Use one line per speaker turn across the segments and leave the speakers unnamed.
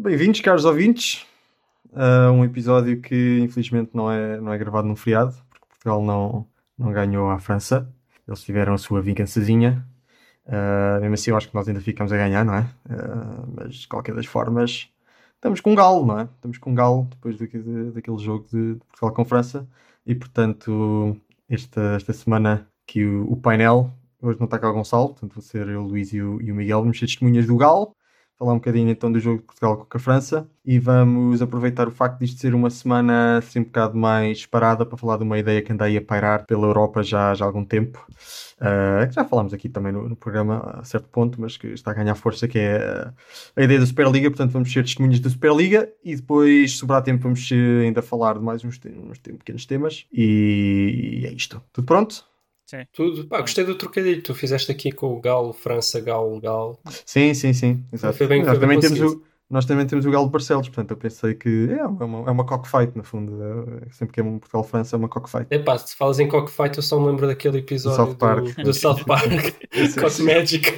Bem-vindos, caros ouvintes, a um episódio que infelizmente não é, não é gravado num feriado, porque Portugal não, não ganhou à França. Eles tiveram a sua vingançazinha. Uh, mesmo assim, eu acho que nós ainda ficamos a ganhar, não é? Uh, mas de qualquer das formas, estamos com um galo, não é? Estamos com um galo depois de, daquele jogo de, Portugal com França. E portanto, esta, esta semana que o, o painel, hoje não está cá o Gonçalo, portanto vou ser eu, o Luís e o, e o Miguel, vamos ser testemunhas do galo falar um bocadinho então do jogo de Portugal com a França e vamos aproveitar o facto disto ser uma semana assim um bocado mais parada para falar de uma ideia que anda aí a pairar pela Europa já, já há algum tempo. Uh, que já falámos aqui também no, no, programa a certo ponto, mas que está a ganhar força, que é a, ideia da Superliga. Portanto, vamos ser testemunhas da Superliga e depois, sobrar tempo, vamos ainda falar de mais uns, uns pequenos temas. E, e é isto. Tudo pronto?
Sim. Tudo. Pá, gostei do trocadilho. Tu fizeste aqui com o Galo, França, Galo, Galo.
Sim, sim, sim. Exato. Foi bem, nós, também temos o, nós também temos o Galo de Barcelos, portanto eu pensei que é uma, é uma cockfight, no fundo. É, sempre que é um Portugal-França é uma cockfight.
É pá, se falas em cockfight, eu só me lembro daquele episódio do South Park. Do, do South Park. Cock Magic.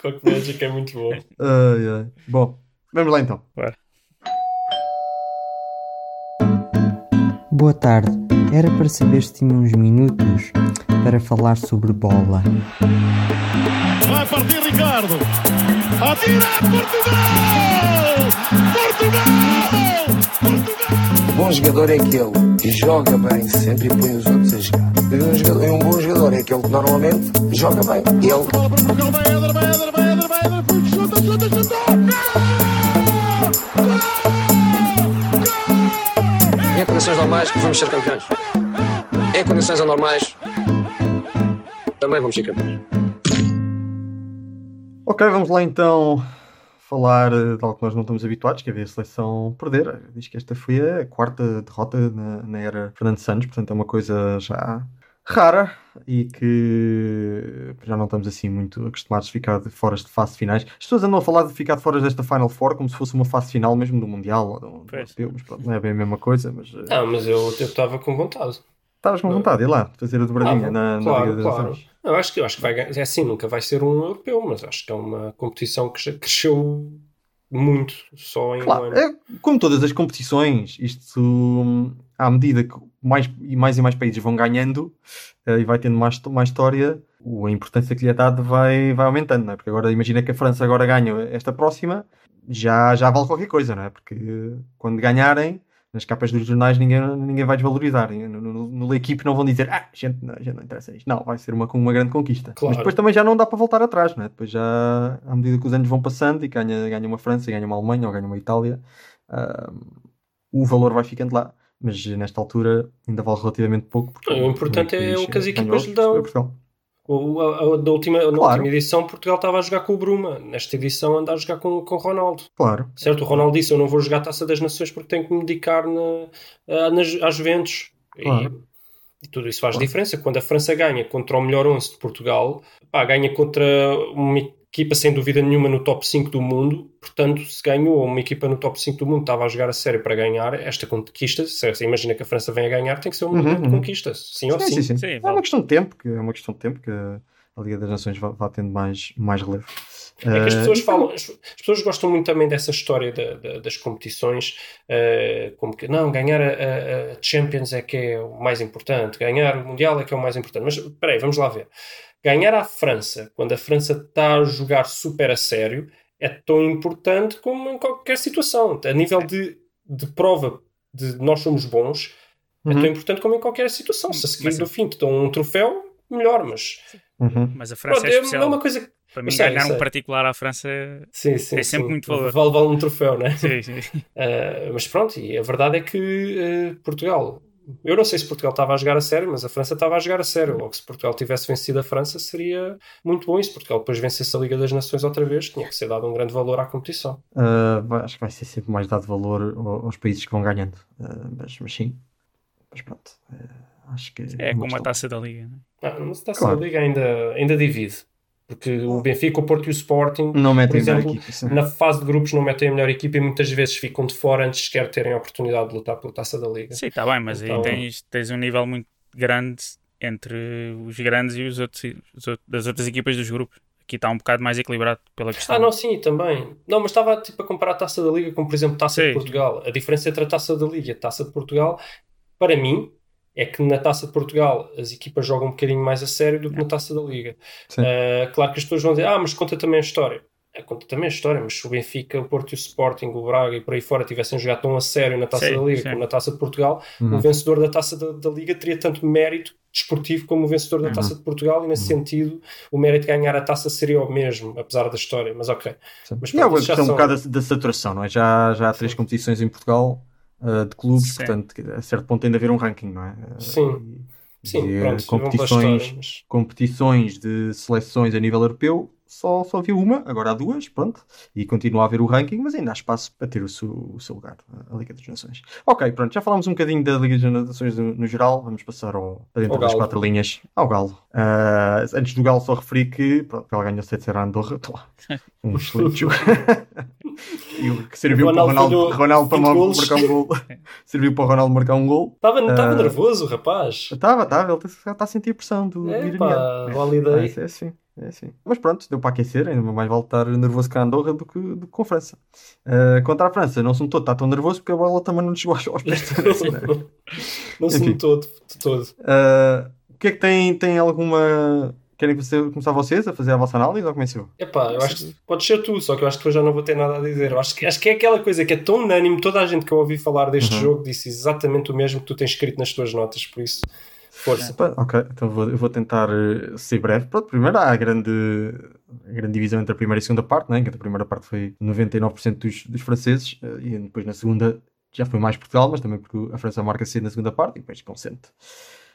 Cock Magic é muito bom.
Ai, ai. Bom, vamos lá então.
Bora.
Boa tarde. Era para saber se tinha uns minutos para falar sobre bola.
Vai partir Ricardo. Atira Portugal! Portugal! Portugal!
Bom jogador é aquele que joga bem sempre e põe os outros a jogar. Um, jogador, um bom jogador é aquele que normalmente joga bem. Ele. Portugal vai, Eder, vai, Eder, vai, Eder, vai, Eder, chuta, chuta, chuta!
Em condições normais, vamos ser campeões. Em condições anormais, também vamos ser campeões.
Ok, vamos lá então falar de algo que nós não estamos habituados, que é ver a seleção perder. Diz que esta foi a quarta derrota na, na era Fernando Santos, portanto é uma coisa já rara e que já não estamos assim muito acostumados a ficar de fora de fase finais. As pessoas andam a falar de ficar de fora desta Final Four como se fosse uma fase final mesmo do Mundial ou do, Europeu, mas pronto, não é bem a mesma coisa. Mas,
eh, não, mas eu estava com vontade.
Estavas com vontade, ir lá, fazer a dobradinha ah, na,
claro,
na Liga
das claro. Nações. Eu acho que, eu acho que vai ganhar. É assim, nunca vai ser um europeu, mas acho que é uma competição que já cresceu muito só em
claro,
um ano.
É, como todas as competições, isto à medida que mais e mais e mais países vão ganhando uh, e vai tendo mais, mais história, a importância que lhe é dada vai, vai aumentando, não é? Porque agora imagina que a França agora ganha esta próxima, já, já vale qualquer coisa, não é? Porque quando ganharem nas capas dos jornais ninguém, ninguém vai desvalorizar. No, no, no equipe não vão dizer, ah, gente, não, gente não interessa isto. Não, vai ser uma, uma grande conquista. Claro. Mas depois também já não dá para voltar atrás, não é? Depois já, à medida que os anos vão passando e ganha, ganha uma França, ganha uma Alemanha ou ganha uma Itália, uh, o valor vai ficando lá. Mas nesta altura ainda vale relativamente pouco.
o importante é o que as equipas lhe dão. O, a, a, da última, claro. Na última edição, Portugal estava a jogar com o Bruma. Nesta edição, anda a jogar com, com o Ronaldo.
Claro.
Certo? O Ronaldo disse: Eu não vou jogar a taça das Nações porque tenho que me dedicar na, nas, às Juventus. Claro. E, e, tudo isso faz claro. diferença. Quando a França ganha contra o melhor 11 de Portugal, pá, ganha contra uma equipa sem dúvida nenhuma no top 5 do mundo, portanto, se ganhou uma equipa no top 5 do mundo, estava a jogar a sério para ganhar esta conquista, se você imagina que a França vem a ganhar, tem que ser uma uhum, uhum. conquista, sim, sim ou sim. sim, sim. sim
é uma questão de tempo, que é uma questão de tempo que a Liga das Nações vá, vá tendo mais, mais relevo.
É que as pessoas uh, falam, as, pessoas gostam muito também dessa história da, da, das competições, uh, como que não, ganhar a, a, Champions é que é o mais importante, ganhar o Mundial é que é o mais importante. Mas espera aí, vamos lá ver ganhar à França, quando a França está a jogar super a sério, é tão importante como em qualquer situação. A nível de, de prova de nós somos bons, uhum. é tão uhum. importante como em qualquer situação. Se a seguir do fim te dão um troféu, melhor, mas.
Uhum. Mas a França Pronto, é, é especial. É uma coisa para mim, sei, ganhar sei. um particular à França sim, sim, tem sempre sim. muito valor.
Vale, vale um troféu, né?
Sim, sim.
Uh, mas pronto, e a verdade é que uh, Portugal eu não sei se Portugal estava a jogar a sério, mas a França estava a jogar a sério. Logo, se Portugal tivesse vencido a França, seria muito bom. E se Portugal depois vencesse a Liga das Nações outra vez, tinha que ser dado um grande valor à competição.
Uh, acho que vai ser sempre mais dado valor aos países que vão ganhando. Uh, mas, mas, sim, mas pronto. Uh, acho que
é como a taça da Liga. Né?
Ah, mas a taça claro. da Liga ainda, ainda divide. Porque o Benfica, o Porto e o Sporting,
não metem
por exemplo,
equipe,
na fase de grupos não metem a melhor equipa e muitas vezes ficam de fora antes sequer terem a oportunidade de lutar pela taça da Liga.
Sim, está bem, mas então... aí tens, tens um nível muito grande entre os grandes e os outros, os outros, das outras equipas dos grupos. aqui está um bocado mais equilibrado pela questão.
Ah, não, sim, também. Não, mas estava tipo a comparar a taça da Liga com, por exemplo, taça sim. de Portugal. A diferença entre a taça da Liga e a taça de Portugal, para mim, é que na Taça de Portugal as equipas jogam um bocadinho mais a sério do que na Taça da Liga. Uh, claro que as pessoas vão dizer, ah, mas conta também a história. É, conta também a história, mas se o Benfica, o Porto e o Sporting, o Braga e por aí fora tivessem jogado tão a sério na Taça sim, da Liga sim. como na Taça de Portugal, uhum. o vencedor da Taça da, da, Liga teria tanto mérito desportivo como o vencedor da uhum. Taça de Portugal e nesse uhum. sentido o mérito de ganhar a Taça seria o mesmo, apesar da história, mas ok.
Mas, pronto, é uma questão são... um bocado da, saturação, não é? Já, já há três competições em Portugal uh, de clubes, Sim. portanto, a certo ponto tem de haver um ranking, não é?
Sim.
E, Sim, e, pronto, competições, história, mas... competições de seleções a nível europeu só, só viu uma, agora há duas, pronto, e continua a haver o ranking, mas ainda há espaço para ter o seu, o seu lugar, a Liga das Nações. Ok, pronto, já falámos um bocadinho da Liga das Nações no, no geral, vamos passar ao, para dentro das quatro linhas, ao Galo. Uh, antes do Galo, só referi que, pronto, ela ganhou 7 a Andorra, lá, um excelente jogo. e que serviu para o Ronaldo, Ronaldo para marcar um gol. serviu para o Ronaldo marcar um gol.
Estava uh, nervoso, rapaz.
Estava, estava, ele está a sentir a pressão do,
é, pá, holiday.
É, é assim. É assim. Mas pronto, deu para aquecer, ainda mais vale estar nervoso com a Andorra do que, do que com a França. Uh, contra a França, não se notou, está tão nervoso porque a bola também não chegou aos pés.
Né? não se notou de todo.
Uh, o que é que tem, tem alguma. Querem fazer, começar vocês a fazer a vossa análise ou começou?
Epá, eu acho que pode ser tu, só que eu acho que eu já não vou ter nada a dizer. Eu acho que, acho que é aquela coisa que é tão unânime, toda a gente que eu ouvi falar deste uhum. jogo disse exatamente o mesmo que tu tens escrito nas tuas notas, por isso Força.
Ok, então vou, eu vou tentar eh, ser breve. Pronto, primeiro há a grande, a grande divisão entre a primeira e a segunda parte, né? que a primeira parte foi 99% dos, dos franceses eh, e depois na segunda já foi mais Portugal, mas também porque a França marca cedo na segunda parte e depois consente.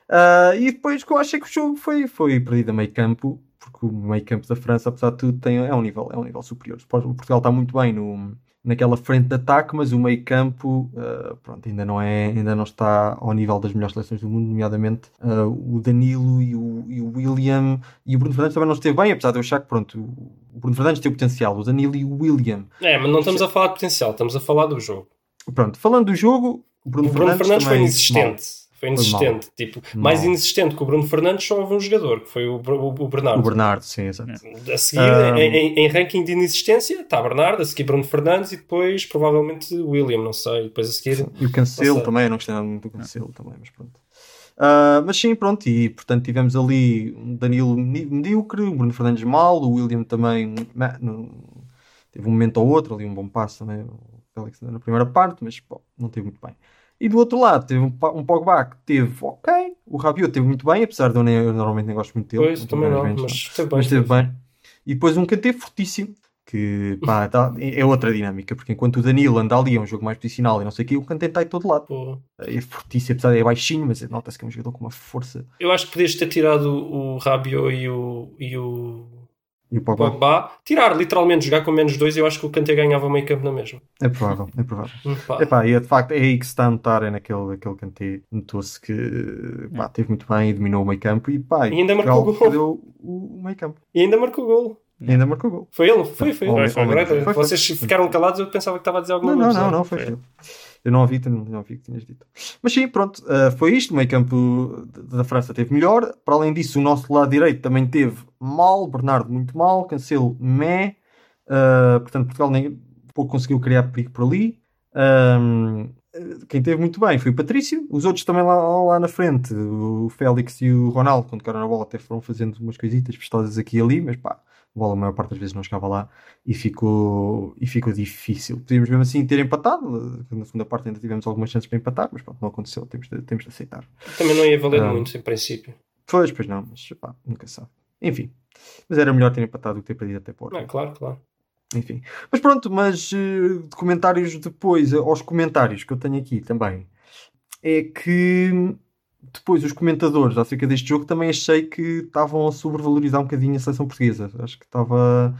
Uh, e depois que eu achei que o jogo foi, foi perdido a meio campo, porque o meio campo da França, apesar de tudo, tem, é, um nível, é um nível superior. O Portugal está muito bem no, naquela frente de ataque, mas o meio campo uh, pronto, ainda, não é, ainda não está ao nível das melhores seleções do mundo, nomeadamente uh, o Danilo e o, e o, William e o Bruno Fernandes também não esteve bem, apesar de eu achar que pronto, o Bruno Fernandes tem o potencial, o Danilo e o William.
É, mas não estamos a falar de potencial, estamos a falar do jogo.
Pronto, falando do jogo,
o Bruno, o Bruno Fernandes, Fernandes foi inexistente. Foi inexistente. Tipo, mal. mais inexistente que o Bruno Fernandes só houve um jogador, que foi o, o, o Bernardo.
O Bernardo, sim, exato.
A seguir, um... em, em, ranking de inexistência, está Bernardo, a seguir Bruno Fernandes e depois provavelmente William, não sei. Depois a seguir.
E o Cancelo também, não gostei nada muito do Cancelo também, mas pronto. Uh, mas sim, pronto, e portanto tivemos ali um Danilo medíocre, o Bruno Fernandes mal, o William também teve um momento ou outro, ali um bom passo também, o Félix na primeira parte, mas pô, não teve muito bem. E do outro lado, teve um, um Pogba que teve ok, o Rabiot teve muito bem, apesar de eu, nem, eu normalmente nem gosto muito dele.
Pois, também não, mas esteve bem.
Mas esteve bem. E depois um Kanté fortíssimo, que pá, tá, é outra dinâmica, porque enquanto o Danilo anda ali, é um jogo mais posicional e não sei o que, o Kanté está em todo lado. É fortíssimo, apesar de é baixinho, mas nota-se que é um jogador com uma força.
Eu acho que podias ter tirado o Rabiot e o, e o
e o Pogba?
Pogba? Tirar, literalmente, jogar com menos dois, eu acho que o Kanté ganhava o meio campo na mesma.
É provável, é provável. Pá. Epá, e é, de facto é aí que se está a notar, é naquele, naquele Kanté, notou-se que pá, teve muito bem e dominou o meio campo e pá,
e ainda marcou o
gol. o meio campo.
E ainda marcou o gol.
E ainda marcou gol.
Foi ele, foi, foi. Foi, foi, foi, foi, Vocês ficaram calados, eu pensava que estava a dizer alguma
coisa. Não, não, não, foi. foi. Eu não ouvi, não ouvi que tinhas dito. Mas sim, pronto, uh, foi isto. O meio campo da França teve melhor. Para além disso, o nosso lado direito também teve mal. Bernardo muito mal. Cancelo mé. Uh, portanto, Portugal nem pouco conseguiu criar perigo por ali. Um, quem teve muito bem foi o Patrício. Os outros também lá, lá na frente, o Félix e o Ronaldo, quando tocaram na bola, até foram fazendo umas coisitas vistosas aqui e ali, mas pá, a bola a maior parte das vezes não chegava lá e ficou, e ficou difícil. Podíamos mesmo assim ter empatado, na segunda parte ainda tivemos algumas chances para empatar, mas pronto, não aconteceu, temos de, temos de aceitar.
Também não ia valer muito em princípio.
Pois, pois não, mas pá, nunca sabe. Enfim, mas era melhor ter empatado do que ter perdido até por.
É, claro, claro.
Enfim, mas pronto, mas uh, de comentários depois, aos comentários que eu tenho aqui também, é que depois os comentadores acerca deste jogo também achei que estavam a sobrevalorizar um bocadinho a seleção portuguesa. Acho que estava.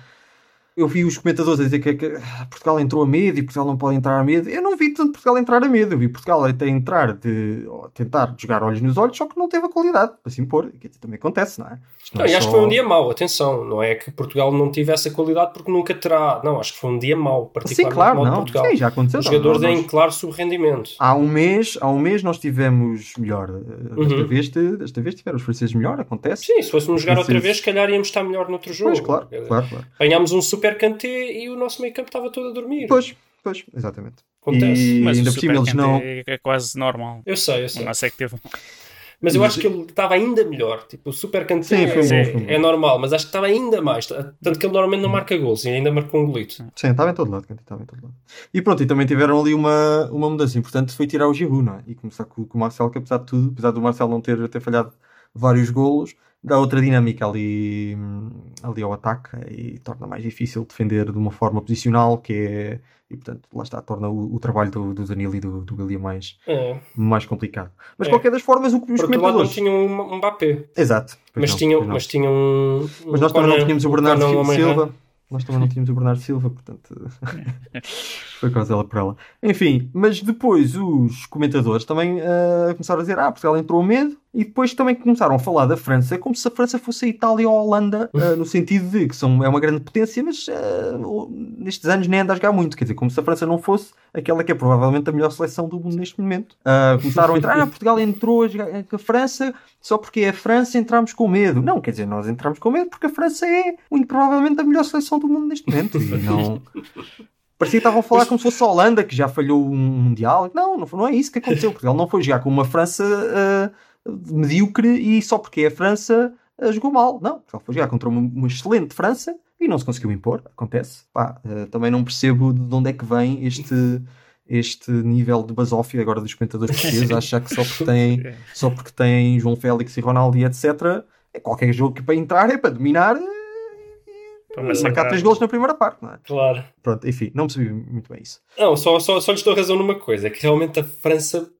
Eu vi os comentadores a dizer que, que, Portugal entrou a medo e Portugal não pode entrar a medo. Eu não vi tanto Portugal entrar a medo. Eu vi Portugal até entrar de tentar jogar olhos nos olhos, só que não teve a qualidade para se impor. Que também acontece, não é?
Não, não, é e acho que foi um dia mau, atenção. Não é que Portugal não tivesse a qualidade porque nunca terá. Não, acho que foi um dia mau, particularmente Sim, claro, mau não. Portugal.
Sim, já aconteceu.
Os jogadores em claro subrendimento.
Há um mês, há um mês nós tivemos melhor. Desta, uhum. vez, desta vez tiveram os franceses melhor, acontece.
Sim, se fôssemos jogar outra vez, se calhar íamos estar melhor noutro jogo. Pois,
claro, claro, claro.
Ganhámos um super canté e o nosso meio campo estava todo a dormir.
Pois, pois, exatamente.
Acontece. E Mas ainda por cima eles não. É quase normal.
Eu sei, eu sei.
Nosso é que teve.
Mas eu acho que ele estava ainda melhor. Tipo, o Super Cantinho é, é, normal, mas acho que estava ainda mais. Tanto que ele normalmente não marca gols e ainda marcou um golito.
Sim, estava em todo lado. Estava em todo lado. E pronto, e também tiveram ali uma, uma mudança importante. Foi tirar o Giroud, não é? E começar com, com o Marcelo, que apesar de tudo, apesar do Marcelo não ter, ter falhado vários golos, dá outra dinâmica ali, ali ao ataque e torna mais difícil defender de uma forma posicional, que é e portanto lá está, torna o, o trabalho do, do Danilo e do, do William mais, é. mais complicado. Mas de é. qualquer das formas, o que os comentadores...
não tinham um, um Mbappé.
Exato.
Mas, não, tinham, mas tinham um,
Mas nós também não tínhamos o Bernardo Silva. Nós também não tínhamos o Bernardo Silva, portanto foi quase ela por ela. Enfim, mas depois os comentadores também uh, começaram a dizer: Ah, Portugal entrou medo, e depois também começaram a falar da França como se a França fosse a Itália ou a Holanda, uh, no sentido de que são, é uma grande potência, mas uh, nestes anos nem anda a jogar muito. Quer dizer, como se a França não fosse aquela que é provavelmente a melhor seleção do mundo neste momento. Uh, começaram a entrar, ah, Portugal entrou a jogar com a França só porque é a França entramos com medo. Não, quer dizer, nós entramos com medo porque a França é muito provavelmente a melhor seleção do mundo neste momento. E não. Parecia que estavam a falar como se fosse a Holanda, que já falhou um Mundial. Não, não, não é isso que aconteceu. Portugal não foi jogar com uma França medíocre e só porque a França uh, jogou mal. Não, ele foi jogar contra uma, uma, excelente França e não se conseguiu impor. Acontece. Pá, uh, também não percebo de onde é que vem este, este nível de basófia agora dos comentadores portugueses. achar que só porque têm, só porque têm João Félix e Ronaldo e etc. É qualquer jogo que para entrar é para dominar. Para marcar três gols na primeira parte, não é?
Claro.
Pronto, enfim, não percebi muito bem isso.
Não, só, só, só lhes dou razão numa coisa: é que realmente a França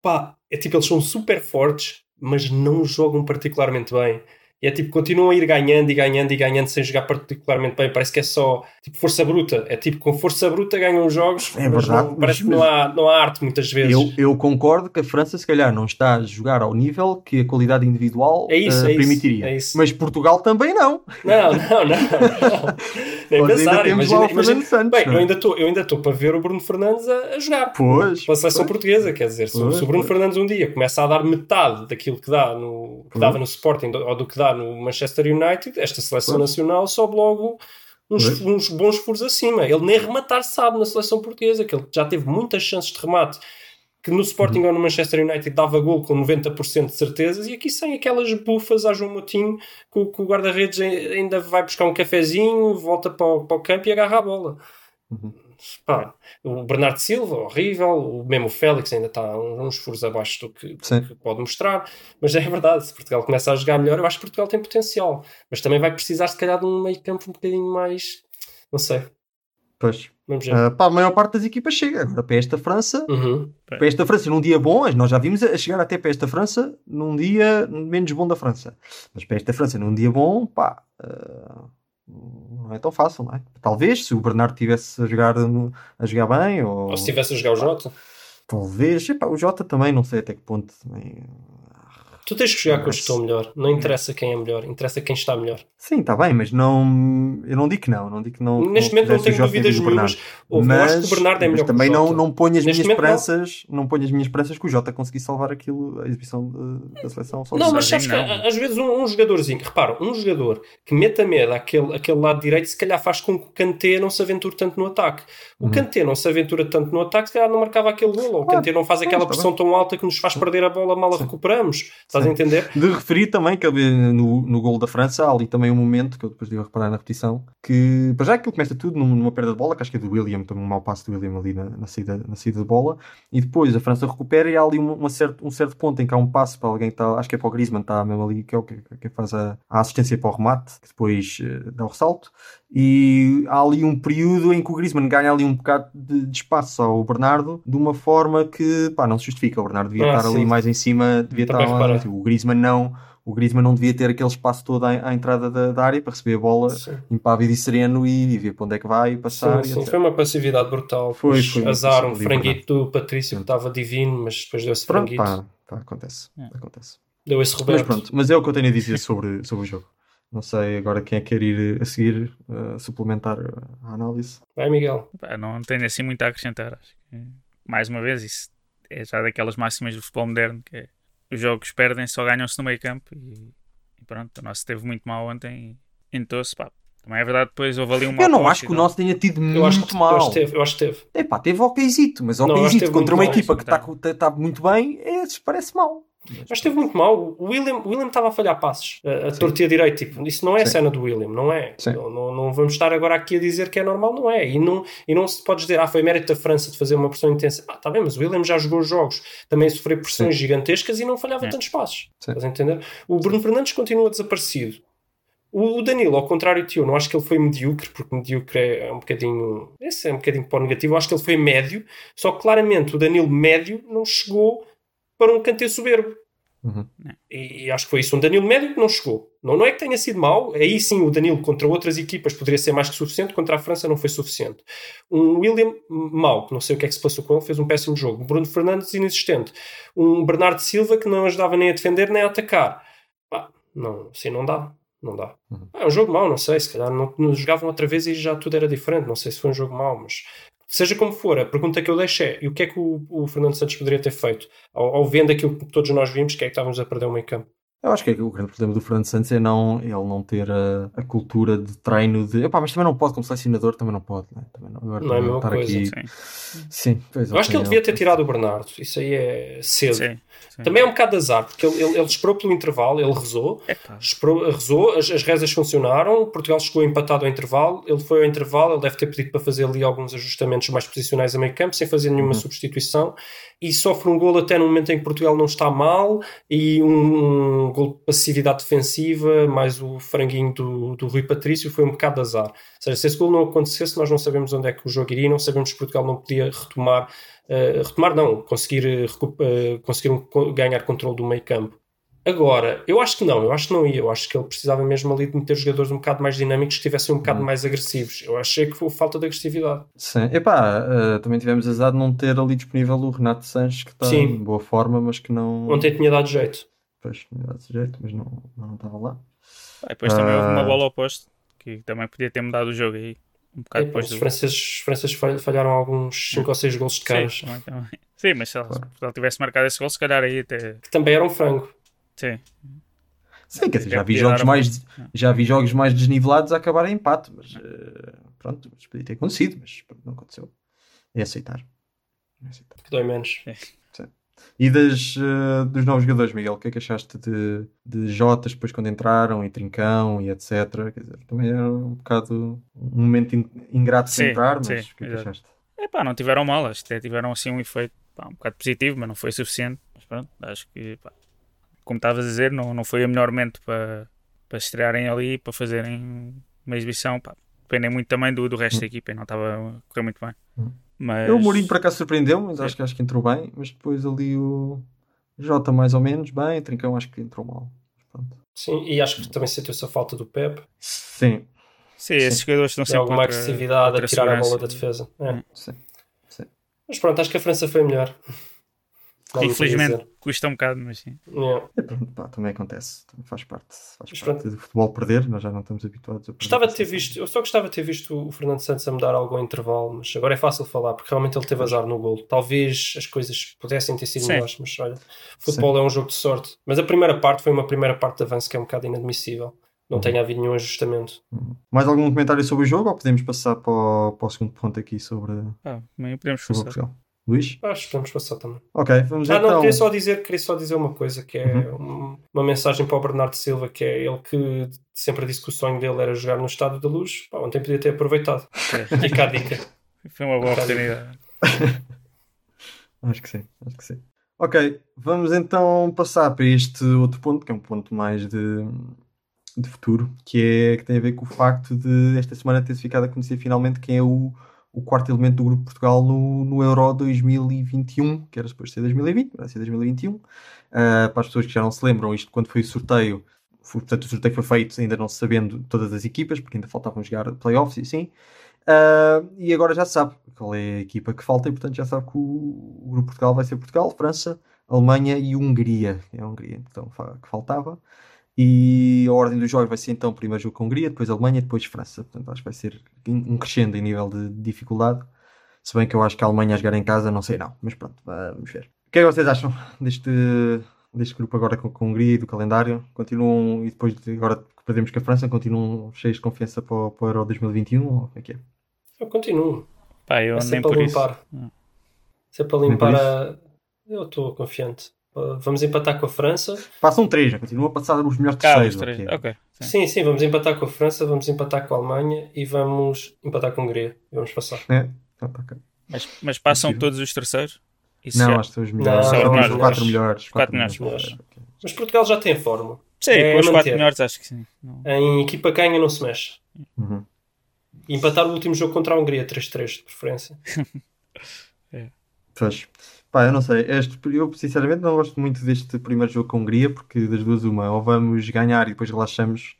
pá, é tipo, eles são super fortes, mas não jogam particularmente bem. E é tipo, continuam a ir ganhando e ganhando e ganhando sem jogar particularmente bem. Parece que é só tipo força bruta. É tipo, com força bruta ganham os jogos.
É verdade.
Não, parece que não há, não há arte muitas vezes.
Eu, eu concordo que a França, se calhar, não está a jogar ao nível que a qualidade individual é isso, uh, é permitiria. Isso, é isso. Mas Portugal também não.
Não, não, não. não. Nem pensar. Imagina, imagina, Santos, bem, eu ainda estou eu ainda estou para ver o Bruno Fernandes a, a jogar.
Pois.
Pela seleção pois. portuguesa. Quer dizer, pois, se, o Bruno pois. Fernandes um dia começa a dar metade daquilo que, dá no, que dava no Sporting ou do que dá no Manchester United, esta seleção nacional sobe logo uns, uns, bons furos acima. Ele nem rematar sabe na seleção portuguesa, que ele já teve muitas chances de remate que no Sporting uhum. ou no Manchester United dava gol com 90% de certezas e aqui sem aquelas bufas a João Moutinho que, que o guarda-redes ainda vai buscar um cafezinho, volta para o, para o campo e agarra a bola. Uhum. Pá, o Bernardo Silva, horrível, o mesmo Félix ainda está uns furos abaixo do que, que, pode mostrar, mas é verdade, se Portugal começa a jogar melhor, eu acho que Portugal tem potencial, mas também vai precisar se calhar de um meio campo um bocadinho mais, não sei.
Pois. Vamos ver. Uh, pá, a maior parte das equipas chega. Agora, para esta França,
uhum.
para esta França, num dia bom, nós já vimos a chegar até para esta França num dia menos bom da França. Mas para esta França, num dia bom, pá, uh, não é tão fácil, não é? Talvez se o Bernardo tivesse a jogar, a jogar bem, ou,
ou se tivesse a jogar o Jota.
Talvez, epá, o Jota também, não sei até que ponto também
Tu tens que jogar com os que estão melhor. Não interessa quem é melhor, interessa quem está melhor.
Sim, está bem, mas não. Eu não digo que não. não, digo que não
Neste momento não tenho dúvidas nenhumas. Mas, acho que o Bernardo é melhor
também que o Jota. não, não ponho as Neste minhas esperanças. Não. não ponho as minhas esperanças que o Jota conseguisse salvar aquilo, a exibição de, da seleção.
Só não, mas sabes que às vezes um, um, jogadorzinho, repara, um jogador que meta medo àquele, àquele lado direito, se calhar faz com que o Kanté não se aventure tanto no ataque. O. Kanté não se aventura tanto no ataque, se calhar não marcava aquele gol. Ou o Kanté não faz aquela pressão tão alta que nos faz perder a bola mal a recuperamos. Estás a entender?
De referi também que no, no gol da França há ali também um momento que eu depois devo reparar na repetição que para já aquilo começa tudo numa perda de bola, que acho que é do William, também um mau passo do William ali na, na, saída, na saída de bola, e depois a França recupera e há ali uma, uma certo, um certo ponto em que há um passo para alguém que está, acho que é para o Griezmann, está mesmo ali, que é o que, que faz a, a assistência para o remate, que depois uh, dá o ressalto, e há ali um período em que o Griezmann ganha ali um bocado de, de espaço ao Bernardo de uma forma que pá, não se justifica. O Bernardo devia ah, estar sim. ali mais em cima, devia estar lá, tipo, o Griezmann não o Griezmann não devia ter aquele espaço todo à, à entrada da, da, área para receber a bola sim. impávido e sereno e, e ver para onde é que vai e passar.
Sim, sim. foi uma passividade brutal. Foi, foi azar, um franguito do Patrício que estava divino, mas depois deu-se franguito. Pá,
pá, acontece, é. acontece.
Deu esse Roberto.
Mas pronto, mas é o que eu tenho a dizer sobre, sobre o jogo. Não sei agora quem é que quer ir a seguir uh, suplementar a análise.
Vai, Miguel.
não tenho assim muito a acrescentar. Acho que, mais uma vez, isso é já daquelas máximas do futebol moderno que é, os jogos perdem, só ganham-se no meio campo e, e, pronto, o nosso esteve muito mal ontem e entrou-se, pá. Também é verdade, depois houve ali um
Eu não acho que o nosso tenha tido eu muito
que,
mal.
Eu acho que teve. Eu acho que teve.
Epá, teve okzito, mas okzito contra uma equipa que está tá, tá muito bem, é, parece mal.
Mas esteve muito mal. O William, o William estava a falhar passos, a, a tortia direito. Tipo, isso não é Sim. cena do William, não é? Não, não, não, vamos estar agora aqui a dizer que é normal, não é. E não, e não se pode dizer, ah, foi mérito da França de fazer uma pressão intensa. Ah, tá bem, mas o William já jogou jogos, também sofreu pressões Sim. gigantescas e não falhava tantos passos. Estás a entender? O Bruno Fernandes continua desaparecido. O Danilo, ao contrário de ti, eu não acho que ele foi medíocre, porque medíocre é, é um bocadinho. Esse é um bocadinho para o negativo. Eu acho que ele foi médio, só que claramente o Danilo médio não chegou para um canteiro soberbo. Uhum. E, e, acho que foi isso. Um Danilo médio que não chegou. Não, não é que tenha sido mau, aí sim o Danilo contra outras equipas poderia ser mais que suficiente, contra a França não foi suficiente. Um William mau, que não sei o que é que se passou com ele, fez um péssimo jogo. Um Bruno Fernandes inexistente. Um Bernardo Silva que não ajudava nem a defender nem a atacar. Pá, não, assim não dá. Não dá. Uhum. É um jogo mau, não sei, se calhar não, não jogavam outra vez e já tudo era diferente. Não sei se foi um jogo mau, mas Seja como for, a pergunta que eu deixo é: e o que é que o, o Fernando Santos poderia ter feito ao, ao vendo aquilo que todos nós vimos, que é que estávamos a perder o meio campo?
Eu acho que é o grande problema do Fernando Santos é não, ele não ter a, a cultura de treino de. Epá, mas também não pode, como selecionador, também não pode. Né? Também não,
agora, não é a mesma coisa. Aqui...
Sim, sim
pois, Eu acho que ele devia ter tirado o Bernardo. Isso aí é cedo. Sim, sim. Também é um bocado de azar, porque ele, ele, ele esperou pelo intervalo, ele rezou, esperou, rezou, as, as rezas funcionaram, Portugal chegou empatado ao intervalo, ele foi ao intervalo, ele deve ter pedido para fazer ali alguns ajustamentos mais posicionais a meio campo, sem fazer nenhuma uhum. substituição, e sofre um gol até no momento em que Portugal não está mal, e um, um gol de passividade defensiva, mais o franguinho do, do Rui Patrício, foi um bocado de azar. Ou seja, se esse gol não acontecesse, nós não sabemos onde é que o jogo iria, não sabemos que Portugal não podia retomar, uh, retomar não, conseguir, uh, conseguir um, ganhar controle do meio campo. Agora, eu acho que não, eu acho que não ia. Eu acho que ele precisava mesmo ali de meter jogadores um bocado mais dinâmicos que estivessem um bocado hum. mais agressivos. Eu achei que foi falta de agressividade.
Sim, epá, uh, também tivemos azar de não ter ali disponível o Renato Sanches, que está Sim. em boa forma, mas que não.
Ontem tinha dado jeito.
Pois, tinha dado jeito, mas não, não estava lá.
Ah, depois também houve uma ah. bola oposta, que também podia ter mudado o jogo aí. Um bocado
é,
depois
os, do... franceses, os franceses falharam alguns 5 ou 6 gols de caras.
Sim, também, também. Sim, mas se ele tivesse marcado esse gol, se calhar aí até.
Que também era um frango.
Sim.
Sim, quer dizer, já vi, jogos mais, já vi jogos mais desnivelados a acabar em empate, mas uh, pronto, mas podia ter acontecido, mas não aconteceu. É aceitar.
É aceitar. Que dói menos.
É. E das, uh, dos novos jogadores, Miguel, o que é que achaste de, de Jotas depois quando entraram, e Trincão e etc? Quer dizer, também era um bocado um momento ingrato de entrar, mas sim, o que é que achaste?
É pá, não tiveram mal, acho que tiveram assim um efeito pá, um bocado positivo, mas não foi suficiente. Mas pronto, acho que, pá, como estavas a dizer, não, não foi o melhor momento para, para estrearem ali, para fazerem uma exibição. Pá, dependem muito também do, do resto hum. da equipa, não estava a correr muito bem. Mas...
O Mourinho para cá surpreendeu, mas acho que, acho que entrou bem. Mas depois ali o Jota mais ou menos bem, Trincão acho que entrou mal. Pronto.
Sim, e acho que também sentiu-se a falta do Pep.
Sim.
Sim, esses jogadores estão sempre
alguma agressividade a tirar a bola da defesa. É.
Sim. Sim.
Mas pronto, acho que a França foi melhor.
Infelizmente custa um bocado, mas sim.
Yeah. É, pronto, pá, também acontece, também faz parte, faz mas parte do futebol perder, nós já não estamos habituados a
gostava de ter visto, Eu só gostava de ter visto o Fernando Santos a mudar algo ao intervalo, mas agora é fácil falar, porque realmente ele teve azar no gol. Talvez as coisas pudessem ter sido melhores, mas olha, futebol sim. é um jogo de sorte. Mas a primeira parte foi uma primeira parte de avanço que é um bocado inadmissível. Não uhum. tenha havido nenhum ajustamento.
Uhum. Mais algum comentário sobre o jogo ou podemos passar para o, para o segundo ponto aqui sobre.
Ah, podemos passar.
Luís?
Acho que vamos passar também.
Ok, vamos
ah,
então.
não, queria só, dizer, queria só dizer uma coisa, que é uhum. uma mensagem para o Bernardo Silva, que é ele que sempre disse que o sonho dele era jogar no Estado da Luz. Pá, ontem podia ter aproveitado. É. Fica a dica.
Foi uma boa oportunidade.
acho que sim, acho que sim. Ok, vamos então passar para este outro ponto, que é um ponto mais de, de futuro, que, é, que tem a ver com o facto de esta semana ter ficado a conhecer finalmente quem é o o quarto elemento do grupo Portugal no, no Euro 2021, que era de ser 2020, vai ser 2021. Uh, para as pessoas que já não se lembram, isto quando foi o sorteio, foi, portanto, o sorteio foi feito ainda não sabendo todas as equipas, porque ainda faltavam jogar playoffs e assim. Uh, e agora já sabe qual é a equipa que falta, e portanto já sabe que o, o grupo Portugal vai ser Portugal, França, Alemanha e Hungria. É a Hungria então, que faltava. E a ordem dos jogos vai ser então primeiro jogo com a Hungria, depois a Alemanha, depois França. Portanto, acho que vai ser um crescendo em nível de dificuldade. Se bem que eu acho que a Alemanha a jogar em casa, não sei não. Mas pronto, vamos ver. O que é que vocês acham deste, deste grupo agora com, com a Hungria e do calendário? Continuam, e depois de agora que perdemos com a França, continuam cheios de confiança para, o, para o Euro 2021? Ou o que é que é?
Eu continuo.
Pá, eu
é
nem
para
por
limpar.
isso.
Se é para limpar a. Eu estou confiante. Vamos empatar com a França.
Passam três, já continua a passar os melhores terceiros.
os três.
ok.
Ok. sim.
Sim, sim, vamos empatar com a França, vamos empatar com a Alemanha e vamos empatar com a Hungria. E vamos passar.
É, tá, tá.
Mas, mas passam
Possível.
todos os terceiros? Isso
Não,
já-
acho que são os melhores.
Não,
São
são os
quatro melhores.
Quatro
melhores.
melhores. Mas Portugal já tem a forma.
Sim,
É
com os quatro melhores acho que sim. Não-
Em equipa ganha não se mexe.
Uhum.
E empatar o último jogo contra a Hungria, 3-3 de preferência.
Pois. Pá, eu não sei. Este, eu sinceramente não gosto muito deste primeiro jogo com a Hungria, porque das duas, uma, ou vamos ganhar e depois relaxamos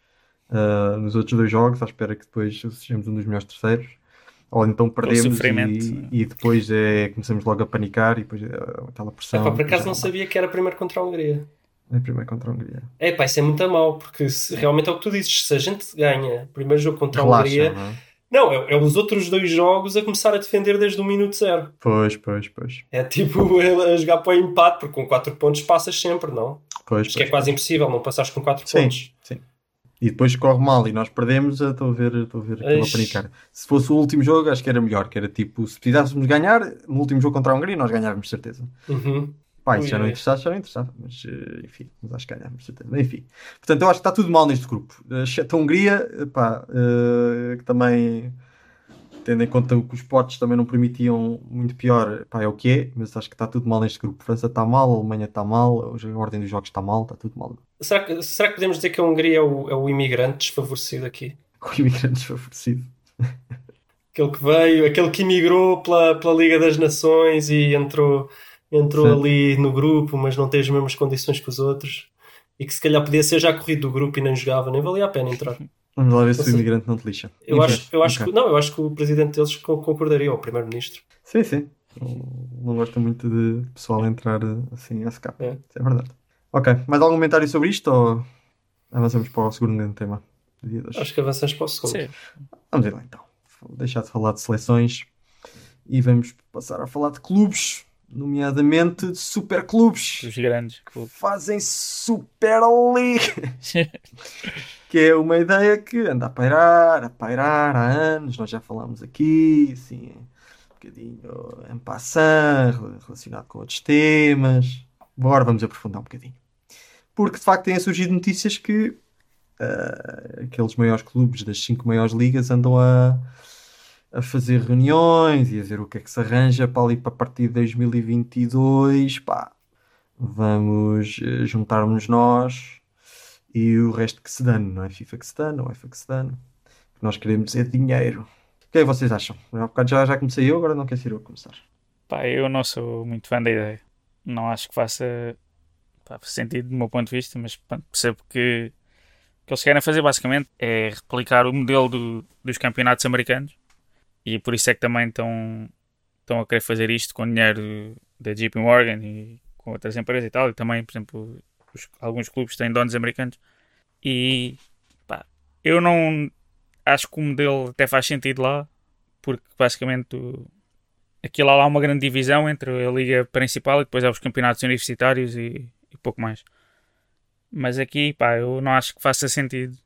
ah, nos outros dois jogos, à espera que depois sejamos um dos melhores terceiros, ou então perdemos e, e depois é, começamos logo a panicar e depois é, aquela pressão.
Epá, por acaso não sabia que era primeiro contra a Hungria.
É primeiro contra a Hungria.
É pá, isso é muito a mal, porque se- realmente é o que tu dizes. Se a gente ganha primeiro jogo contra a
Relaxa,
Hungria,
não é?
Não, é, é os outros dois jogos a começar a defender desde o minuto zero.
Pois, pois, pois.
É tipo a jogar para o empate, porque com 4 pontos passas sempre, não?
pois,
Isto que é
pois,
quase impossível, não passares com 4
Sim,
pontos.
sim. E depois corre mal e nós perdemos, estou a ver, estou a ver aquilo a
Eish.
panicar. Se fosse o último jogo, acho que era melhor, que era tipo, se precisássemos ganhar, no último jogo contra a Hungria, nós ganhávamos certeza.
Uhum.
Pá, isso já não interessava, já não interessava, mas eh, enfim, mas acho que ganhámos certeza. Enfim, portanto, eu acho que está tudo mal neste grupo. Eh, Exceto a Hungria, pá, eh, que também, tendo em conta que os potes também não permitiam muito pior, pá, é o que é, mas acho que está tudo mal neste grupo. França está mal, a Alemanha está mal, a ordem dos jogos está mal, está tudo mal.
Será, que, será que podemos dizer que a Hungria é o, é o imigrante desfavorecido aqui?
Com imigrantes favorecido.
Aquele que veio, aquele que imigrou pela, pela Liga das Nações e entrou, entrou
Sim.
ali no grupo, mas não tem as mesmas condições que os outros. E que se calhar podia ser já corrido do grupo e nem jogava, nem valia a pena entrar.
Vamos lá ver se o imigrante não te lixa.
Eu
Enfim,
acho, eu acho
ok.
que, não, eu acho que o presidente deles con- concordaria, ou o primeiro-ministro.
Sim, sim. Não, não gosto muito de pessoal entrar eh, assim a SK.
É.
Isso é verdade. Ok, mais algum comentário sobre isto ou avançamos para o segundo grande tema?
Acho que avançamos para o segundo.
Sim.
Vamos ir lá então. Vou deixar de falar de seleções e vamos passar a falar de clubes, nomeadamente de superclubes
Os grandes.
que fazem Super League. que é uma ideia que anda a pairar, a pairar há anos, nós já falámos aqui, assim, um bocadinho em passant, relacionado com outros temas. Bora, vamos aprofundar um bocadinho. Porque de facto têm surgido notícias que ah, aqueles maiores clubes das cinco maiores ligas andam a, a fazer reuniões e a ver o que é que se arranja para ali para a partir de 2022. Pá, vamos eh, juntar-nos nós e o resto que se dane, não é FIFA que se dane, não é FIFA que se dane. O que nós queremos é dinheiro. O que é que vocês acham? Já, já comecei eu, agora não quer ser eu a começar.
Pá, eu não sou muito fã da ideia. Não acho que faça pá, sentido do meu ponto de vista, mas pronto, percebo que o que eles querem fazer basicamente é replicar o modelo do- dos campeonatos americanos e por isso é que também estão, estão a querer fazer isto com dinheiro da JP Morgan e com outras empresas e tal, e também, por exemplo, os- alguns clubes têm donos americanos e pá, eu não acho que o modelo até faz sentido lá porque basicamente aquilo há lá uma grande divisão entre a liga principal e depois há os campeonatos universitários e, e pouco mais. Mas aqui, pá, eu não acho que faça sentido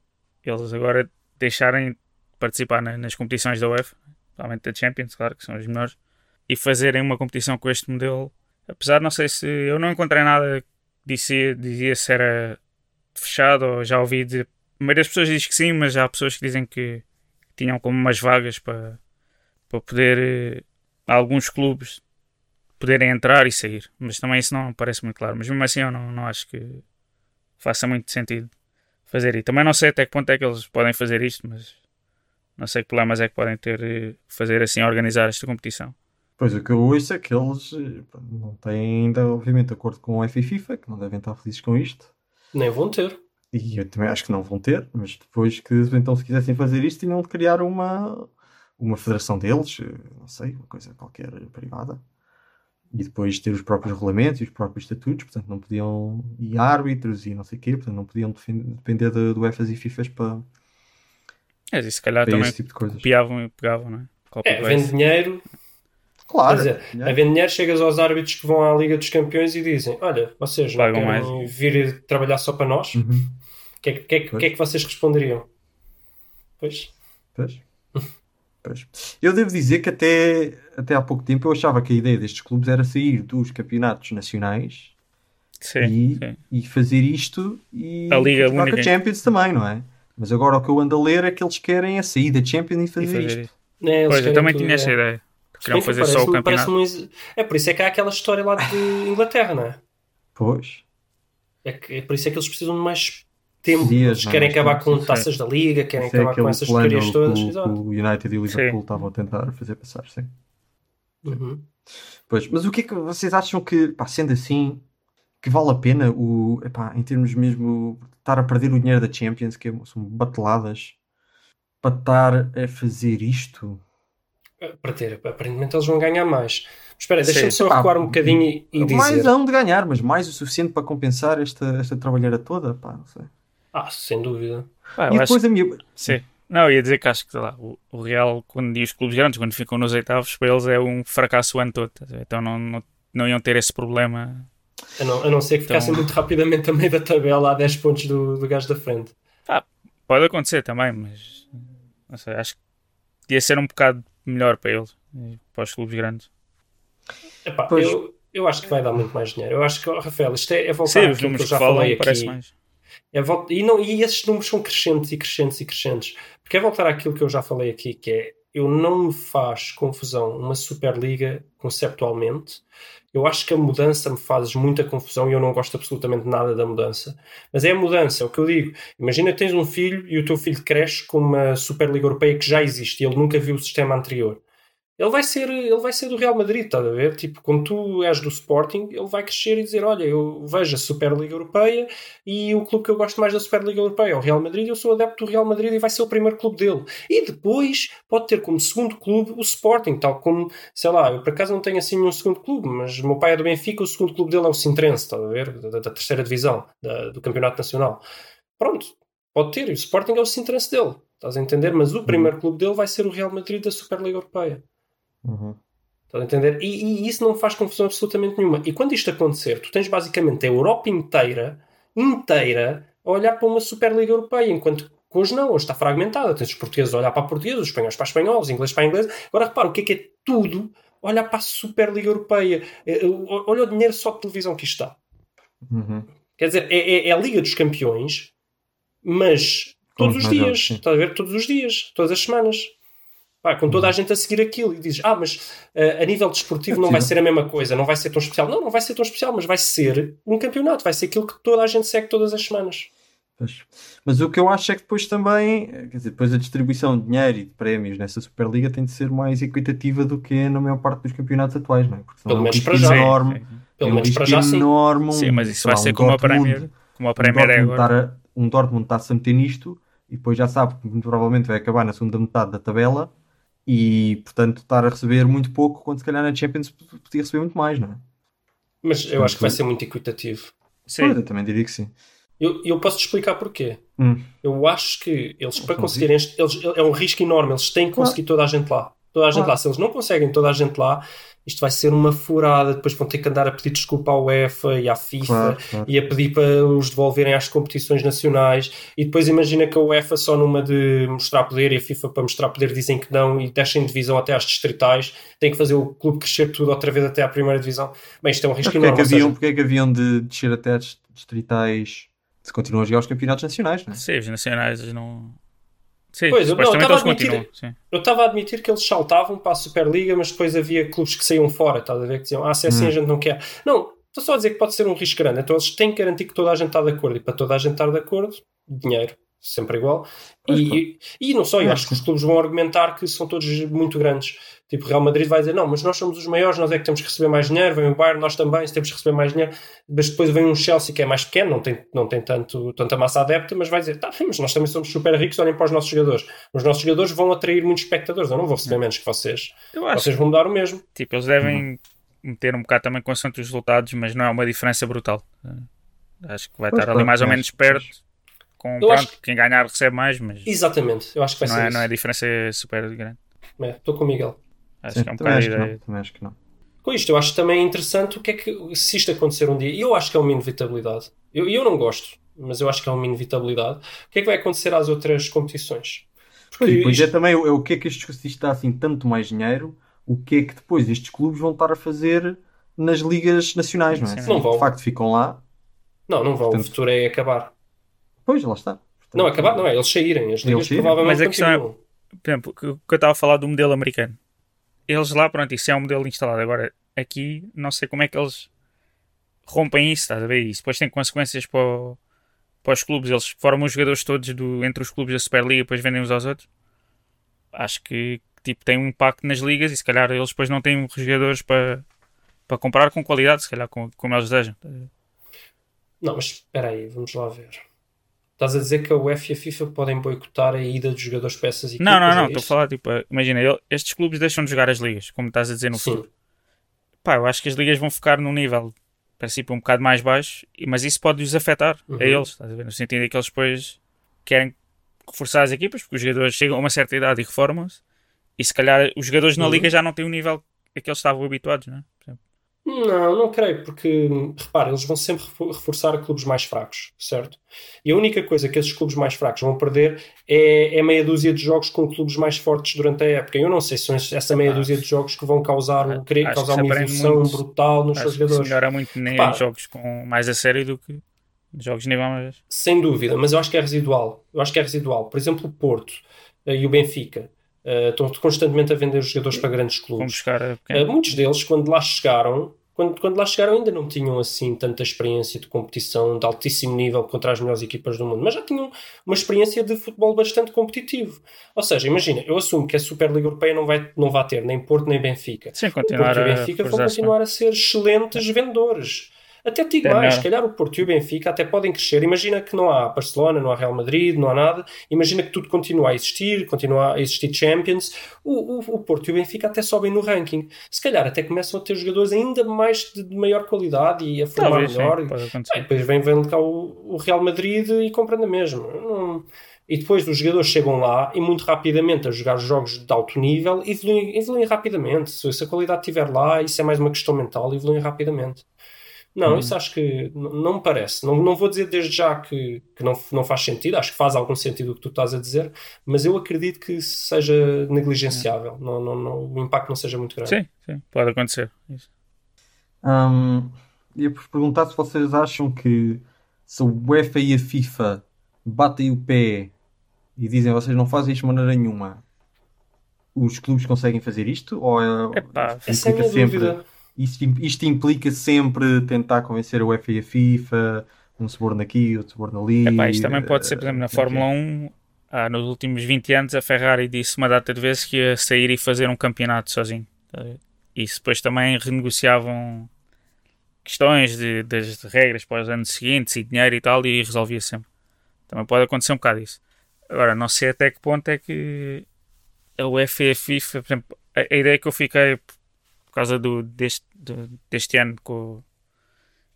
eles agora deixarem de participar na- nas competições da UEFA, principalmente da Champions, claro, que são as melhores, e fazerem uma competição com este modelo. Apesar, não sei se eu não encontrei nada que dizia, dizia se era fechado ou já ouvi dizer. A maioria das pessoas diz que sim, mas já há pessoas que dizem que tinham como umas vagas para, para poder eh, alguns clubes poderem entrar e sair. Mas também isso não parece muito claro. Mas mesmo assim eu não, não acho que faça muito sentido fazer. E também não sei até que ponto é que eles podem fazer isto, mas Não sei que problemas é que podem ter eh, fazer assim organizar esta competição.
Pois o que eu ouço é que eles eh, não têm ainda, obviamente, acordo com a FA e FIFA, que não devem estar felizes com isto.
Nem vão ter.
E eu também acho que não vão ter, mas depois que então se quisessem fazer isto, tinham de criar uma, uma federação deles, eh, não sei, uma coisa qualquer privada. E depois ter os próprios regulamentos e os próprios estatutos, portanto não podiam. e árbitros e não sei o quê, portanto não podiam defender- depender do, do EFAs e FIFAs para,
É, e se calhar também
tipo
copiavam e pegavam, não é? Copy
É, vende dinheiro,
Claro,
dizer, a vender dinheiro chegas aos árbitros que vão à Liga dos Campeões e dizem: Olha, vocês não
Pagam
querem
mais.
vir trabalhar só para nós? O
Uhum.
que, é, que- que, é, que- é que vocês responderiam? Pois,
Pois. Pois. Eu devo dizer que até, até há pouco tempo eu achava que a ideia destes clubes era sair dos campeonatos nacionais
Sim,
e,
sim.
e fazer isto e
A Liga única.
Champions também, não é? Mas agora o que eu ando a ler é que eles querem a sair da Champions e
E
fazer,
fazer
isto.
isto.
eles
Pois, eu também
tudo,
tinha essa
é.
ideia. Que queriam fazer só o campeonato.
um É por isso é que há aquela história lá de Inglaterra, não é?
Pois.
É, que, é por isso é que eles precisam de mais tempo.
Dias,
eles
é?
querem acabar com
sim.
taças da Liga, querem
Esse é
acabar com essas
plano
porcarias todas.
o, que
Exato.
o United e o Liverpool
Sim.
estavam a tentar fazer passar, sim.
Uhum.
Pois, mas o que é que vocês acham que, pá, sendo assim, que vale a pena o, epá, em termos mesmo de estar a perder o dinheiro da Champions, que são bateladas, para estar a fazer isto?
Para ter, aparentemente eles vão ganhar mais. Mas espera, deixa-me só recuar um bocadinho e, e dizer.
mais hão de ganhar, mas mais o suficiente para compensar esta, esta trabalheira toda, pá, não sei.
Ah, sem dúvida.
Pá,
e
eu acho
depois a minha...
Sim. Não, ia dizer que acho que lá, o, o Real, quando e os clubes grandes, quando ficam nos oitavos, para eles é um fracasso o ano todo. Então não, não, não iam ter esse problema.
A não, a não ser que ficassem
Então-
muito rapidamente a meio da tabela a 10 pontos do, do gajo da frente.
Pode acontecer também, mas não sei, acho que ia ser um bocado melhor para eles, para os clubes grandes.
Epá,
Pois.
eu, eu acho que vai dar muito mais dinheiro. Eu acho que, Rafael, isto é, é voltar
Sim, os
àquilo que eu
números
já
que falam parece
aqui.
mais.
É vol- e, não, e esses números são crescentes e crescentes e crescentes. Porque é voltar àquilo que eu já falei aqui, que é eu não me faz confusão uma Superliga conceptualmente. Eu acho que a mudança me faz muita confusão e eu não gosto absolutamente nada da mudança. Mas é a mudança, é o que eu digo. Imagina que tens um filho e o teu filho cresce com uma Superliga Europeia que já existe e ele nunca viu o sistema anterior. Ele vai ser, ele vai ser do Real Madrid, estás a ver? Tipo, quando tu és do Sporting, ele vai crescer e dizer: Olha, eu vejo a Superliga Europeia e o clube que eu gosto mais da Superliga Europeia é o Real Madrid. Eu sou adepto do Real Madrid e vai ser o primeiro clube dele. E depois pode ter como segundo clube o Sporting, tal como, sei lá, eu por acaso não tenho assim nenhum segundo clube, mas o meu pai é do Benfica, o segundo clube dele é o Sintrense, estás a ver? Da, da terceira divisão da- do Campeonato Nacional. Pronto, pode ter. E o Sporting é o Sintrense dele, estás a entender? Mas o primeiro clube dele vai ser o Real Madrid da Superliga Europeia.
Uhum.
Estás a entender? E, e isso não faz confusão absolutamente nenhuma. E quando isto acontecer, tu tens basicamente a Europa inteira, inteira, a olhar para uma Superliga Europeia, enquanto que hoje não, hoje está fragmentada. Tens os portugueses a olhar para portugueses, os espanhóis para espanhóis, os ingleses para inglês. Agora repara, o que é que é tudo olhar para a Superliga Europeia? Eh, eh, Olha o dinheiro só de televisão que isto dá.
Uhum.
Quer dizer, é, é- é a Liga dos Campeões, mas todos os dias. Estás a ver? Todos os dias, todas as semanas. Pá, com
Uhum.
toda a gente a seguir aquilo e dizes, ah, mas eh, a nível desportivo
É
não vai ser a mesma coisa, não vai ser tão especial. Não, não vai ser tão especial, mas vai ser um campeonato, vai ser aquilo que toda a gente segue todas as semanas.
Pois. Mas o que eu acho é que depois também, quer dizer, depois a distribuição de dinheiro e de prémios nessa Superliga tem de ser mais equitativa do que é na maior parte dos campeonatos atuais, não é? Porque
Pelo
é um
menos para já.
enorme.
Sim,
Pelo
é um
menos para já sim.
enorme. um,
sim, mas isso vai
lá,
ser
um
como a
Dortmund-
Premier, como a
um
Premier é
Dortmund
agora.
estar a- um Dortmund está-se a meter nisto e depois já sabe que muito provavelmente vai acabar na segunda metade da tabela e, portanto, estar a receber muito pouco quando se calhar na Champions podia receber muito mais, não é?
Mas eu acho que vai ser muito equitativo.
Pois,
Sim,
eu também diria que sim.
Eu, eu posso te explicar porquê.
Hum.
Eu acho que eles, para
São
conseguirem, eles, é um risco enorme, eles têm que conseguir toda a gente lá. Toda a gente
Claro.
lá. Se eles não conseguem toda a gente lá, isto vai ser uma furada. Depois vão ter que andar a pedir desculpa à UEFA e à FIFA
Claro, claro.
e a pedir para os devolverem às competições nacionais. E depois imagina que a UEFA, só numa de mostrar poder e a FIFA para mostrar poder, dizem que não e deixem divisão até às distritais. Tem que fazer o clube crescer tudo outra vez até à primeira divisão. Bem, isto é um
Mas
risco
porque é,
enorme.
que
ou seja,
haviam, porque é que haviam de descer até as distritais se continuam a jogar os campeonatos nacionais, não é?
sim, os nacionais não. Sim,
Pois, eu- estava a admitir-. Eu estava a admitir que eles saltavam para a Superliga, mas depois havia clubes que saíam fora, estás a ver? Que diziam, ah, se é assim
Hum.
a gente não quer. Não, estou só a dizer que pode ser um risco grande. Então eles têm que garantir que toda a gente está de acordo. E para toda a gente estar de acordo, dinheiro. sempre igual. E, e, e não só, eu acho que os clubes vão argumentar que são todos muito grandes. Tipo, Real Madrid vai dizer, não, mas nós somos os maiores, nós é que temos que receber mais dinheiro, vem o Bayern, nós também temos que receber mais dinheiro, mas depois vem um Chelsea que é mais pequeno, não tem, não tem tanto, tanta massa adepta, mas vai dizer, tá, mas nós também somos super ricos, olhem para os nossos jogadores. Os nossos jogadores vão atrair muitos espectadores, eu não vou receber menos que vocês.
Eu acho.
Vocês vão mudar o mesmo.
Tipo, eles devem meter um bocado também consoante os resultados, mas não é uma diferença brutal. Acho que vai
Pois,
estar ali mais ou menos perto. Com, pronto,
acho
quem ganhar recebe mais, mas
Exatamente, eu acho que vai
não
ser
é,
isso.
não é diferença super grande.
É, Estou com o Miguel.
Acho
Sim,
que é um
também,
bocado a
acho que
ideia.
não, também acho que não.
Com isto, eu acho também interessante o que é que, se isto acontecer um dia, e eu acho que é uma inevitabilidade. Eu, eu não gosto, mas eu acho que é uma inevitabilidade. O que é que vai acontecer às outras competições?
Pois, e depois
isto-
é também o, é o que é que estes, se isto dá assim tanto mais dinheiro, o que é que depois estes clubes vão estar a fazer nas ligas nacionais, não é?
Sim,
Se
não vão.
de facto ficam lá,
Não, não vão.
Portanto-
O futuro é acabar.
pois lá está. Portanto,
Não, acabar não é, eles saírem. As ligas
saírem.
provavelmente
Mas a questão é-. Por exemplo, que eu estava a falar do modelo americano. Eles lá, pronto, isso é um modelo instalado. Agora, aqui, não sei como é que eles rompem isso, estás a ver? Isso depois tem consequências para, o- para os clubes. Eles formam os jogadores todos do, entre os clubes da Superliga e depois vendem uns aos outros. Acho que tipo, tem um impacto nas ligas e se calhar eles depois não têm jogadores para, para comprar com qualidade, se calhar com, como eles desejam.
Não, mas espera aí, vamos lá ver. Estás a dizer que a UEFA e a FIFA podem boicotar a ida dos jogadores para essas equipas?
Não, não,
é
não, estou a falar, tipo, imagina, estes clubes deixam de jogar as ligas, como estás a dizer no
Sim.
futuro. Pá, eu acho que as ligas vão ficar num nível, princípio, um bocado mais baixo, mas isso pode-os afetar
Uhum.
a eles, estás a ver? No sentido em que eles depois querem reforçar as equipas, porque os jogadores chegam a uma certa idade e reformam-se, e se calhar os jogadores na
Uhum.
liga já não têm o nível a que eles estavam habituados, não é?
Não, não creio, porque repara, eles vão sempre refo- reforçar clubes mais fracos, certo? E a única coisa que esses clubes mais fracos vão perder é, é meia dúzia de jogos com clubes mais fortes durante a época. Eu não sei se são essa meia dúzia de jogos que vão causar, um- causar uma evolução
muito.
brutal nos
Acho
seus jogadores.
melhora muito nem jogos com mais a sério do que jogos nível mais.
Sem dúvida, mas eu acho que é residual. Eu acho que é residual. Por exemplo, o Porto eh, e o Benfica eh, estão constantemente a vender os jogadores para grandes clubes. Uh, muitos deles, quando lá chegaram, quando, quando lá chegaram, ainda não tinham assim tanta experiência de competição de altíssimo nível contra as melhores equipas do mundo, mas já tinham uma experiência de futebol bastante competitivo. Ou seja, imagina, eu assumo que a Superliga Europeia não vai, não vai ter nem Porto nem Benfica.
Sim, continuar
Porto e Benfica vão
é?
continuar a ser excelentes vendedores. Até te digo
É
mais, se calhar o Porto e o Benfica até podem crescer. Imagina que não há Barcelona, não há Real Madrid, não há nada. Imagina que tudo continua a existir, continua a existir Champions. O, o, o Porto e o Benfica até sobem no ranking. Se calhar até começam a ter jogadores ainda mais de, de maior qualidade e a formar
Talvez, sim,
melhor. Ah, e depois vem, vem cá o, o Real Madrid e compram na mesma. Não- E depois os jogadores chegam lá e muito rapidamente a jogar jogos de alto nível evoluem, evoluem rapidamente. Se, se a qualidade estiver lá, isso é mais uma questão mental, evoluem rapidamente. Não, isso acho que não me parece. Não, não vou dizer desde já que, que não, não faz sentido, acho que faz algum sentido o que tu estás a dizer, mas eu acredito que seja negligenciável, não, não, não, o impacto não seja muito grande.
Sim, sim, pode acontecer. Isso.
Hum, ia-vos perguntar se vocês acham que se a UEFA e a FIFA batem o pé e dizem vocês não fazem isto de maneira nenhuma, os clubes conseguem fazer isto? Ou é,
Epá,
Essa é a minha
sempre,
dúvida.
Isto, isto implica sempre tentar convencer a UEFA e a FIFA, um suborno aqui, outro suborno ali?
Epá, isto também pode ser, por
eh,
exemplo, na
é
Fórmula
é?
1, ah, nos últimos 20 anos, a Ferrari disse uma data de vezes que ia sair e fazer um campeonato sozinho. E depois também renegociavam questões de, das regras para os anos seguintes e dinheiro e tal, e resolvia sempre. Também pode acontecer um bocado isso. Agora, não sei até que ponto é que a UEFA e a FIFA, por exemplo, a, a ideia que eu fiquei causa do, deste, do- deste ano com,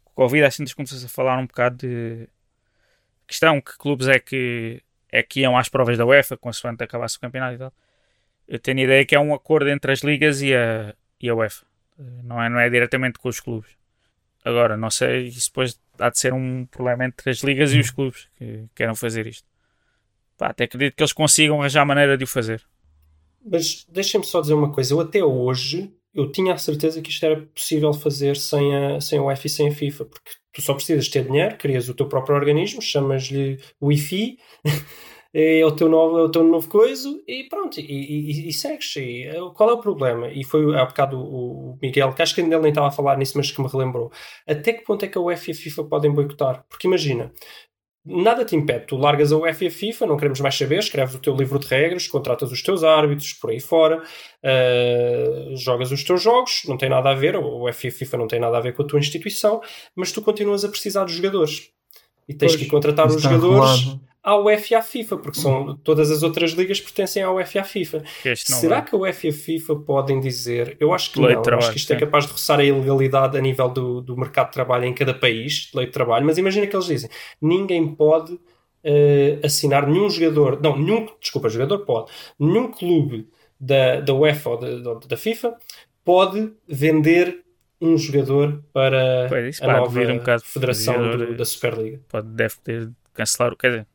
com o Covid, assim, começou a falar um bocado de questão que clubes é que é que iam às provas da UEFA consoante acabasse o campeonato e tal. Eu tenho a ideia que é um acordo entre as ligas e a, e a UEFA. Não é, não é diretamente com os clubes. Agora, não sei, isso depois há de ser um problema entre as ligas e os clubes que queiram fazer isto. Pá, até acredito que eles consigam arranjar maneira de o fazer.
Mas deixem-me só dizer uma coisa. Eu até hoje eu tinha a certeza que isto era possível fazer sem a, sem a UEFA e sem a FIFA, porque tu só precisas ter dinheiro, crias o teu próprio organismo, chamas-lhe Wi-Fi, é o teu novo, é o teu novo coisa e pronto, e, e, e segues. E, eh, qual é o problema? E foi há bocado o, Miguel, que acho que ainda nem estava a falar nisso, mas que me relembrou. Até que ponto é que a UEFA e a FIFA podem boicotar? Porque imagina, nada te impede. Tu largas a UEFA e a FIFA, não queremos mais saber, escreves o teu livro de regras, contratas os teus árbitros por aí fora, uh, jogas os teus jogos, não tem nada a ver, o UEFA e a FIFA não tem nada a ver com a tua instituição, mas tu continuas a precisar dos jogadores. E tens
Pois,
que contratar os jogadores
regulado.
À UEFA e à FIFA, porque são, todas as outras ligas pertencem à UEFA e à FIFA. Será
vai.
que a UEFA e a FIFA podem dizer? Eu acho que
Lei
não.
Trabalho,
acho que isto é
sim.
capaz de roçar a ilegalidade a nível do, do mercado de trabalho em cada país, de lei de trabalho. Mas imagina que eles dizem: ninguém pode eh, assinar nenhum jogador, não, nenhum, desculpa, jogador pode, nenhum clube da, da UEFA ou da, da- FIFA pode vender um jogador para
Pois, isso
a nova
um
federação do- da Superliga.
Pode, deve ter de cancelar, o- quer dizer,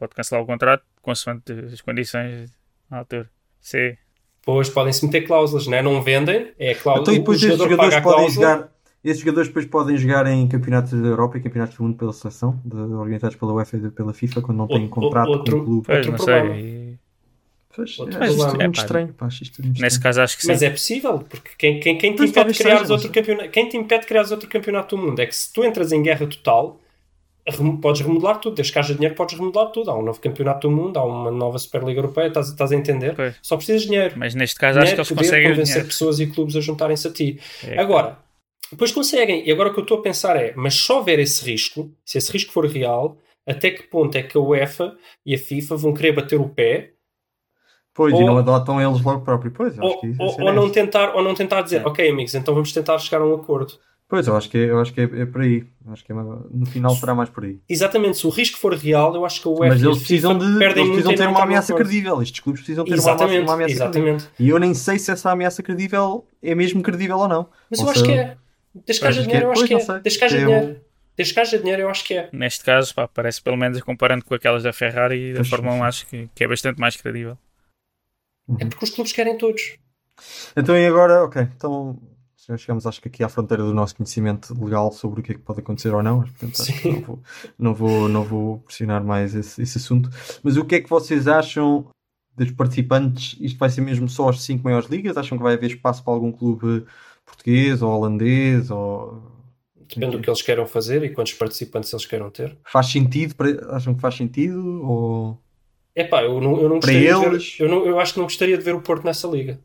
pode cancelar o contrato consoante as condições à altura. Sim.
Depois podem-se meter cláusulas, né? não vendem, é cláusula.
Então, e depois
o
esses
jogador
jogadores podem
cláusula.
jogar. Esses jogadores depois podem jogar em campeonatos da Europa e campeonatos do mundo pela seleção, de- organizados pela UEFA e pela FIFA, quando não têm
Outro-
contrato
outro-
com o clube.
Pois,
Outro
não
problema.
sei. E
Pois,
outro
é, isto
problema.
é muito
É, pá,
estranho. Pá, isto muito
Nesse
estranho.
caso acho que sim.
Mas é possível, porque quem, quem, quem te
Pois,
impede de
talvez
criar
seja,
outro campeonato, quem te impede de criar outro campeonato do mundo é que se tu entras em guerra total, podes remodelar tudo, desde que haja dinheiro podes remodelar tudo. Há um novo campeonato do mundo, há uma nova Superliga Europeia, estás, estás a entender?
Pois.
Só precisas de dinheiro.
Mas neste caso acho que
dinheiro,
eles
poder,
conseguem
convencer
dinheiro.
pessoas e clubes a juntarem-se a ti.
É,
Agora, depois conseguem. E agora o que eu estou a pensar é, mas só houver esse risco, se esse risco for real, até que ponto é que a UEFA e a FIFA vão querer bater o pé
Pois, e
Ou-
não adotam eles logo próprio. Pois,
ou,
que isso
ou-
é
ou não
isso.
tentar, ou não tentar dizer,
É.
ok amigos, então vamos tentar chegar a um acordo.
Pois, eu acho que, é, eu acho que é, é por aí. Eu Acho que é no final será mais por aí.
Exatamente, se o risco for real, eu acho que a UEFA
Mas eles precisam, de, eles precisam ter uma ameaça credível. Estes clubes precisam ter uma,
Exatamente,
uma ameaça credível.
exatamente.
E eu nem sei se essa ameaça credível é mesmo credível ou não.
Mas
Ou
eu acho que é. Desde que haja
que
dinheiro,
é?
eu acho que é. Desde que haja
Eu-
dinheiro. Desde que haja dinheiro, eu acho que é.
Neste caso, pá, parece pelo menos comparando com aquelas da Ferrari e da Fórmula 1,
sim.
acho que, que é bastante mais credível.
É porque os clubes querem todos.
Então e agora, ok, então chegamos acho que aqui à fronteira do nosso conhecimento legal sobre o que é que pode acontecer ou não, mas, portanto acho que não vou, não vou, não vou pressionar mais esse, esse assunto. Mas o que é que vocês acham dos participantes? Isto vai ser mesmo só as cinco maiores ligas? Acham que vai haver espaço para algum clube português ou holandês? Ou...
Depende do que eles queiram fazer e quantos participantes eles queiram ter.
Faz sentido? Acham que faz sentido? Ou...
Epá, eu não, eu não gostaria de
eles-
ver, eu, não, eu acho que não gostaria de ver o Porto nessa liga.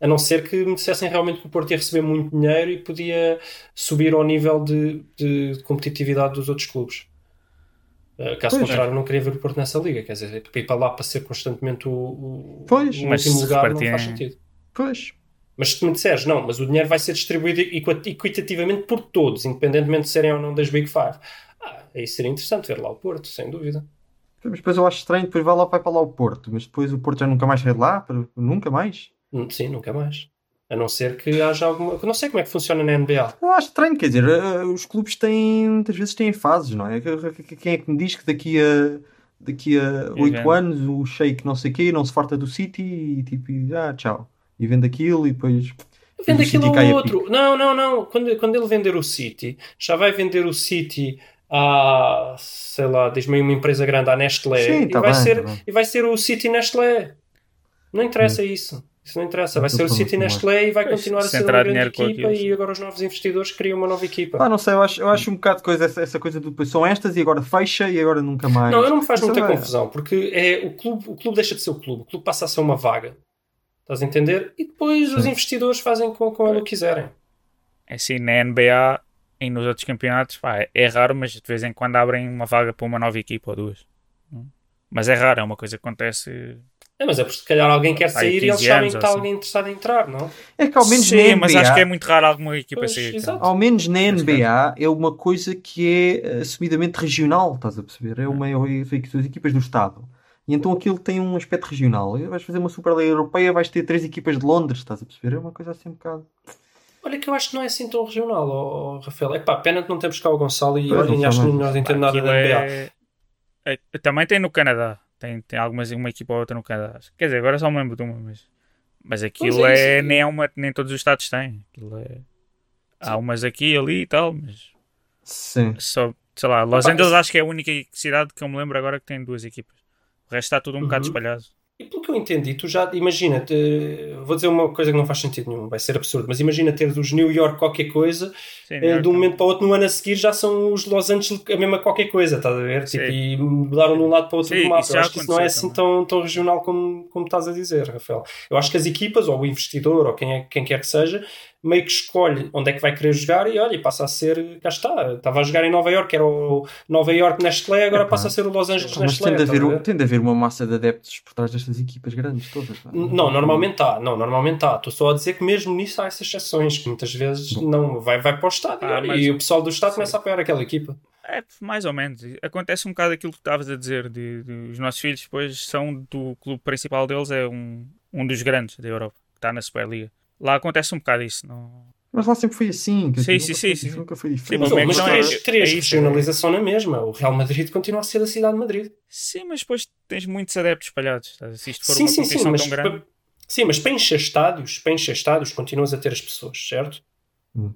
A não ser que me dissessem realmente que o Porto ia receber muito dinheiro e podia subir ao nível de, de competitividade dos outros clubes. Uh, caso
Pois.
contrário, eu não queria ver o Porto nessa liga. Quer dizer, ir para lá para ser constantemente o, o,
Pois.
o último lugar não faz sentido.
Pois.
Mas se tu me disseres, não, mas o dinheiro vai ser distribuído equi- equitativamente por todos, independentemente de serem ou não das Big Five. Ah, aí seria interessante ver lá o Porto, sem dúvida.
Mas depois eu acho estranho, depois vai lá, vai para lá o Porto, mas depois o Porto já nunca mais sai de lá, nunca mais.
Hum, Sim, nunca mais. A não ser que haja alguma. eu Não sei como é que funciona na NBA.
Eu acho estranho, quer dizer, eh, os clubes têm, muitas vezes têm fases, não é? Quem é que me diz que daqui a daqui a
E
8
vende.
anos o Sheik não sei quê não se farta do City e tipo, e, ah, tchau. E vende aquilo e depois.
Vende
o
aquilo
a
outro. Não, não, não. Quando, quando ele vender o City, já vai vender o City a, sei lá, diz-me aí uma empresa grande, à Nestlé.
Sim,
e,
tá
vai
bem,
ser,
tá
e vai ser o City Nestlé. Não interessa isso. Isso não interessa. Vai ser o City Nestlé e vai
Pois,
continuar a
se
ser uma grande equipa
aquilo,
e agora os novos investidores criam uma nova equipa.
Ah, não sei, eu acho, eu acho um bocado de coisa essa, essa coisa do depois são estas e agora fecha e agora nunca mais.
Não, eu não me faz
Isso
muita
é-
confusão, porque é, o, clube, o clube deixa de ser o clube, o clube passa a ser uma vaga. Estás a entender? E depois os
Sim.
investidores fazem com, com ele o que quiserem.
É assim, na NBA e nos outros campeonatos, pá, é- raro, mas de vez em quando abrem uma vaga para uma nova equipa ou duas. Mas é raro, é uma coisa que acontece.
É, mas é porque se calhar alguém quer sair e eles
15
sabem que está
assim.
alguém interessado em entrar, não?
É que ao menos
Sim,
na NBA,
mas acho que é muito raro alguma equipa
Pois,
sair.
exato.
Ao menos na NBA é uma coisa que é eh, assumidamente regional, estás a perceber? É uma é as equipas do Estado. E então aquilo tem um aspecto regional. Vais fazer uma Superliga Europeia, vais ter três equipas de Londres, estás a perceber? É uma coisa assim um bocado.
Olha que eu acho que não é assim tão regional, ó, Rafael. É pá, pena que não temos cá o Gonçalo e
Pois,
olhem, acho que não entendo nada da NBA.
é- é- Também tem no Canadá. Tem, tem algumas, uma equipa ou outra no Canadá. Quer dizer, agora só me lembro de uma, mas, mas aquilo
Pois é
é, nem, é uma, nem todos os estados têm. Aquilo é- há umas aqui ali e tal, mas
Sim.
só, sei lá, Los Angeles acho que é a única cidade que eu me lembro agora que tem duas equipas. O resto está tudo um bocado
Uhum.
espalhado.
E pelo que eu entendi, tu já imagina, te- vou dizer uma coisa que não faz sentido nenhum, vai ser absurdo, mas imagina teres os New York qualquer coisa,
Sim,
eh,
York
de um momento para o outro, no ano a seguir já são os Los Angeles a mesma qualquer coisa, estás a ver? Tipo, e mudaram de um lado para o outro
Sim,
do mapa. Eu acho que isso não é assim tão, tão regional como, como estás a dizer, Rafael. Eu acho que as equipas, ou o investidor, ou quem, é, quem quer que seja, meio que escolhe onde é que vai querer jogar e olha, e passa a ser, cá está, estava a jogar em Nova York, era o Nova York Nestlé, agora
Epá.
passa a ser o Los Angeles
Mas
Nestlé.
tem de, haver,
ver?
um- tem de haver uma massa de adeptos por trás destas equipas grandes todas. pá.
Não, normalmente está, não, normalmente está. Estou só a dizer que mesmo nisso há essas exceções, que muitas vezes não vai, vai para o estádio
Ah,
e o pessoal do estádio começa a apoiar aquela equipa.
É, mais ou menos. Acontece um bocado aquilo que tu estavas a dizer. De, de- os nossos filhos depois são do clube principal deles, é um, um dos grandes da Europa, que está na Superliga. Lá acontece um bocado isso. Não...
Mas lá sempre foi assim.
Sim, sim,
nunca
sim, sim.
Nunca foi
Sim,
diferente.
mas
Mas,
bem,
mas
não,
três,
é-
três
é
regionalização na mesma. O Real Madrid continua a ser a cidade de Madrid.
Sim, mas depois tens muitos adeptos espalhados. Se isto for
Sim,
uma
sim, sim,
competição
mas,
tão grande.
sim, mas para encher estádios, para encher estádios, continuas a ter as pessoas, certo?
Hum.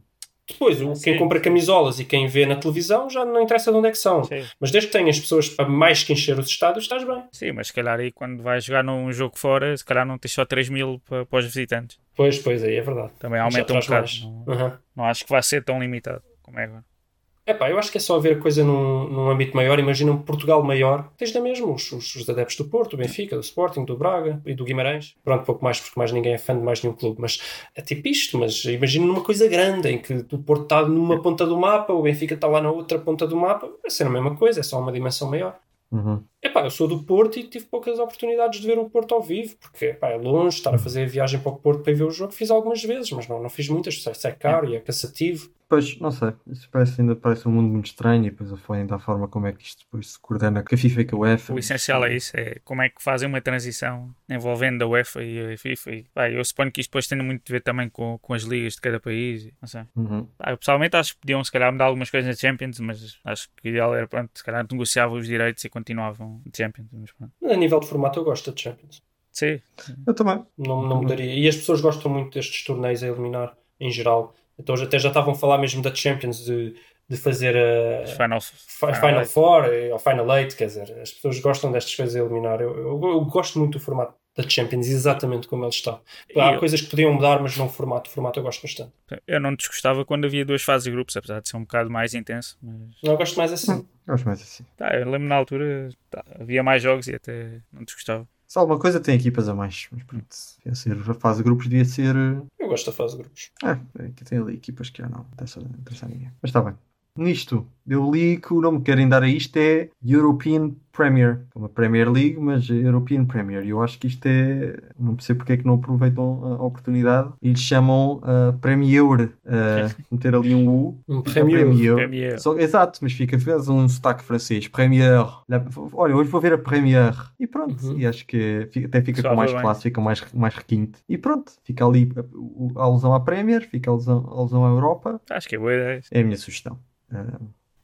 Depois, o, quem compra camisolas e quem vê na televisão já não interessa de onde é que são.
Sim.
Mas desde que tenhas pessoas para mais que encher os estádios, estás bem.
Sim, mas se calhar aí quando vais jogar num jogo fora, se calhar não tens só 3 mil para, para os visitantes.
Pois, pois, aí é verdade.
Também aumenta um bocado. Não,
Aham.
não acho que vai ser tão limitado como é agora.
Epá, eu acho que é só ver a coisa num, num âmbito maior. Imagina um Portugal maior. Tens da mesmo os, os, os adeptos do Porto, do Benfica, do Sporting, do Braga e do Guimarães. Pronto, pouco mais, porque mais ninguém é fã de mais nenhum clube. Mas é tipo isto. Mas imagina numa coisa grande em que o Porto está numa ponta do mapa, o Benfica está lá na outra ponta do mapa. Vai ser a mesma coisa, é só uma dimensão maior.
Uhum.
Epá, eu sou do Porto e tive poucas oportunidades de ver o Porto ao vivo, porque epá, é longe, estar a fazer a viagem para o Porto para ir ver o jogo, fiz algumas vezes, mas não, não fiz muitas, isso é caro e é cansativo.
Pois, não sei. Isso parece, ainda parece um mundo muito estranho e depois a ainda a forma como é que isto depois se coordena com a FIFA e com a UEFA.
O essencial é isso, é como é que fazem uma transição envolvendo a UEFA e a FIFA. E, pá, eu suponho que isto depois tem muito a ver também com, com as ligas de cada país. Não sei.
Uhum.
Pá, eu pessoalmente acho que podiam se calhar mudar algumas coisas na Champions, mas acho que o ideal era pronto, se calhar negociavam os direitos e continuavam Champions. Mas, pronto.
A nível de formato eu gosto de Champions.
Sim,
Eu também.
Não, não mudaria. E as pessoas gostam muito destes torneios a eliminar, em geral. Então já- até já estavam a falar mesmo da Champions, de, de fazer a
Final,
Fi- Final, Four eh, ou Final Eight, quer dizer, as pessoas gostam destas coisas a eliminar. Eu, eu, eu gosto muito do formato da Champions, exatamente como ele está. Há
eu-
coisas que podiam mudar, mas não o formato. O formato eu gosto bastante.
Eu não desgostava quando havia duas fases de grupos, apesar de ser um bocado mais intenso. Mas
Não, eu gosto mais assim.
Eu acho mais assim.
tá, eu lembro na altura tá, havia mais jogos e até não desgostava.
Se alguma coisa tem equipas a mais. Mas pronto, devia ser, a fase de grupos devia ser. eh,
Eu gosto da fase de grupos.
Ah, é que tem ali equipas que já não interessa, não interessa a ninguém. Mas está bem. Nisto, eu li que o nome que querem dar a isto é European Premier. Uma Premier League, mas European Premier. Eu acho que isto é. Não percebo porque é que não aproveitam a oportunidade e lhe chamam uh, Premier. Uh, meter ali um U.
Um Premier.
Premier.
Só- exato, mas fica fez um sotaque francês. Premier. Olha, hoje vou ver a Premier. E pronto.
Uhum.
E acho que até fica
Soa
com mais
bem.
classe, fica mais, mais requinte. E pronto. Fica ali a alusão à Premier, fica a alusão, a alusão à Europa.
Acho que é boa ideia.
É a minha sugestão.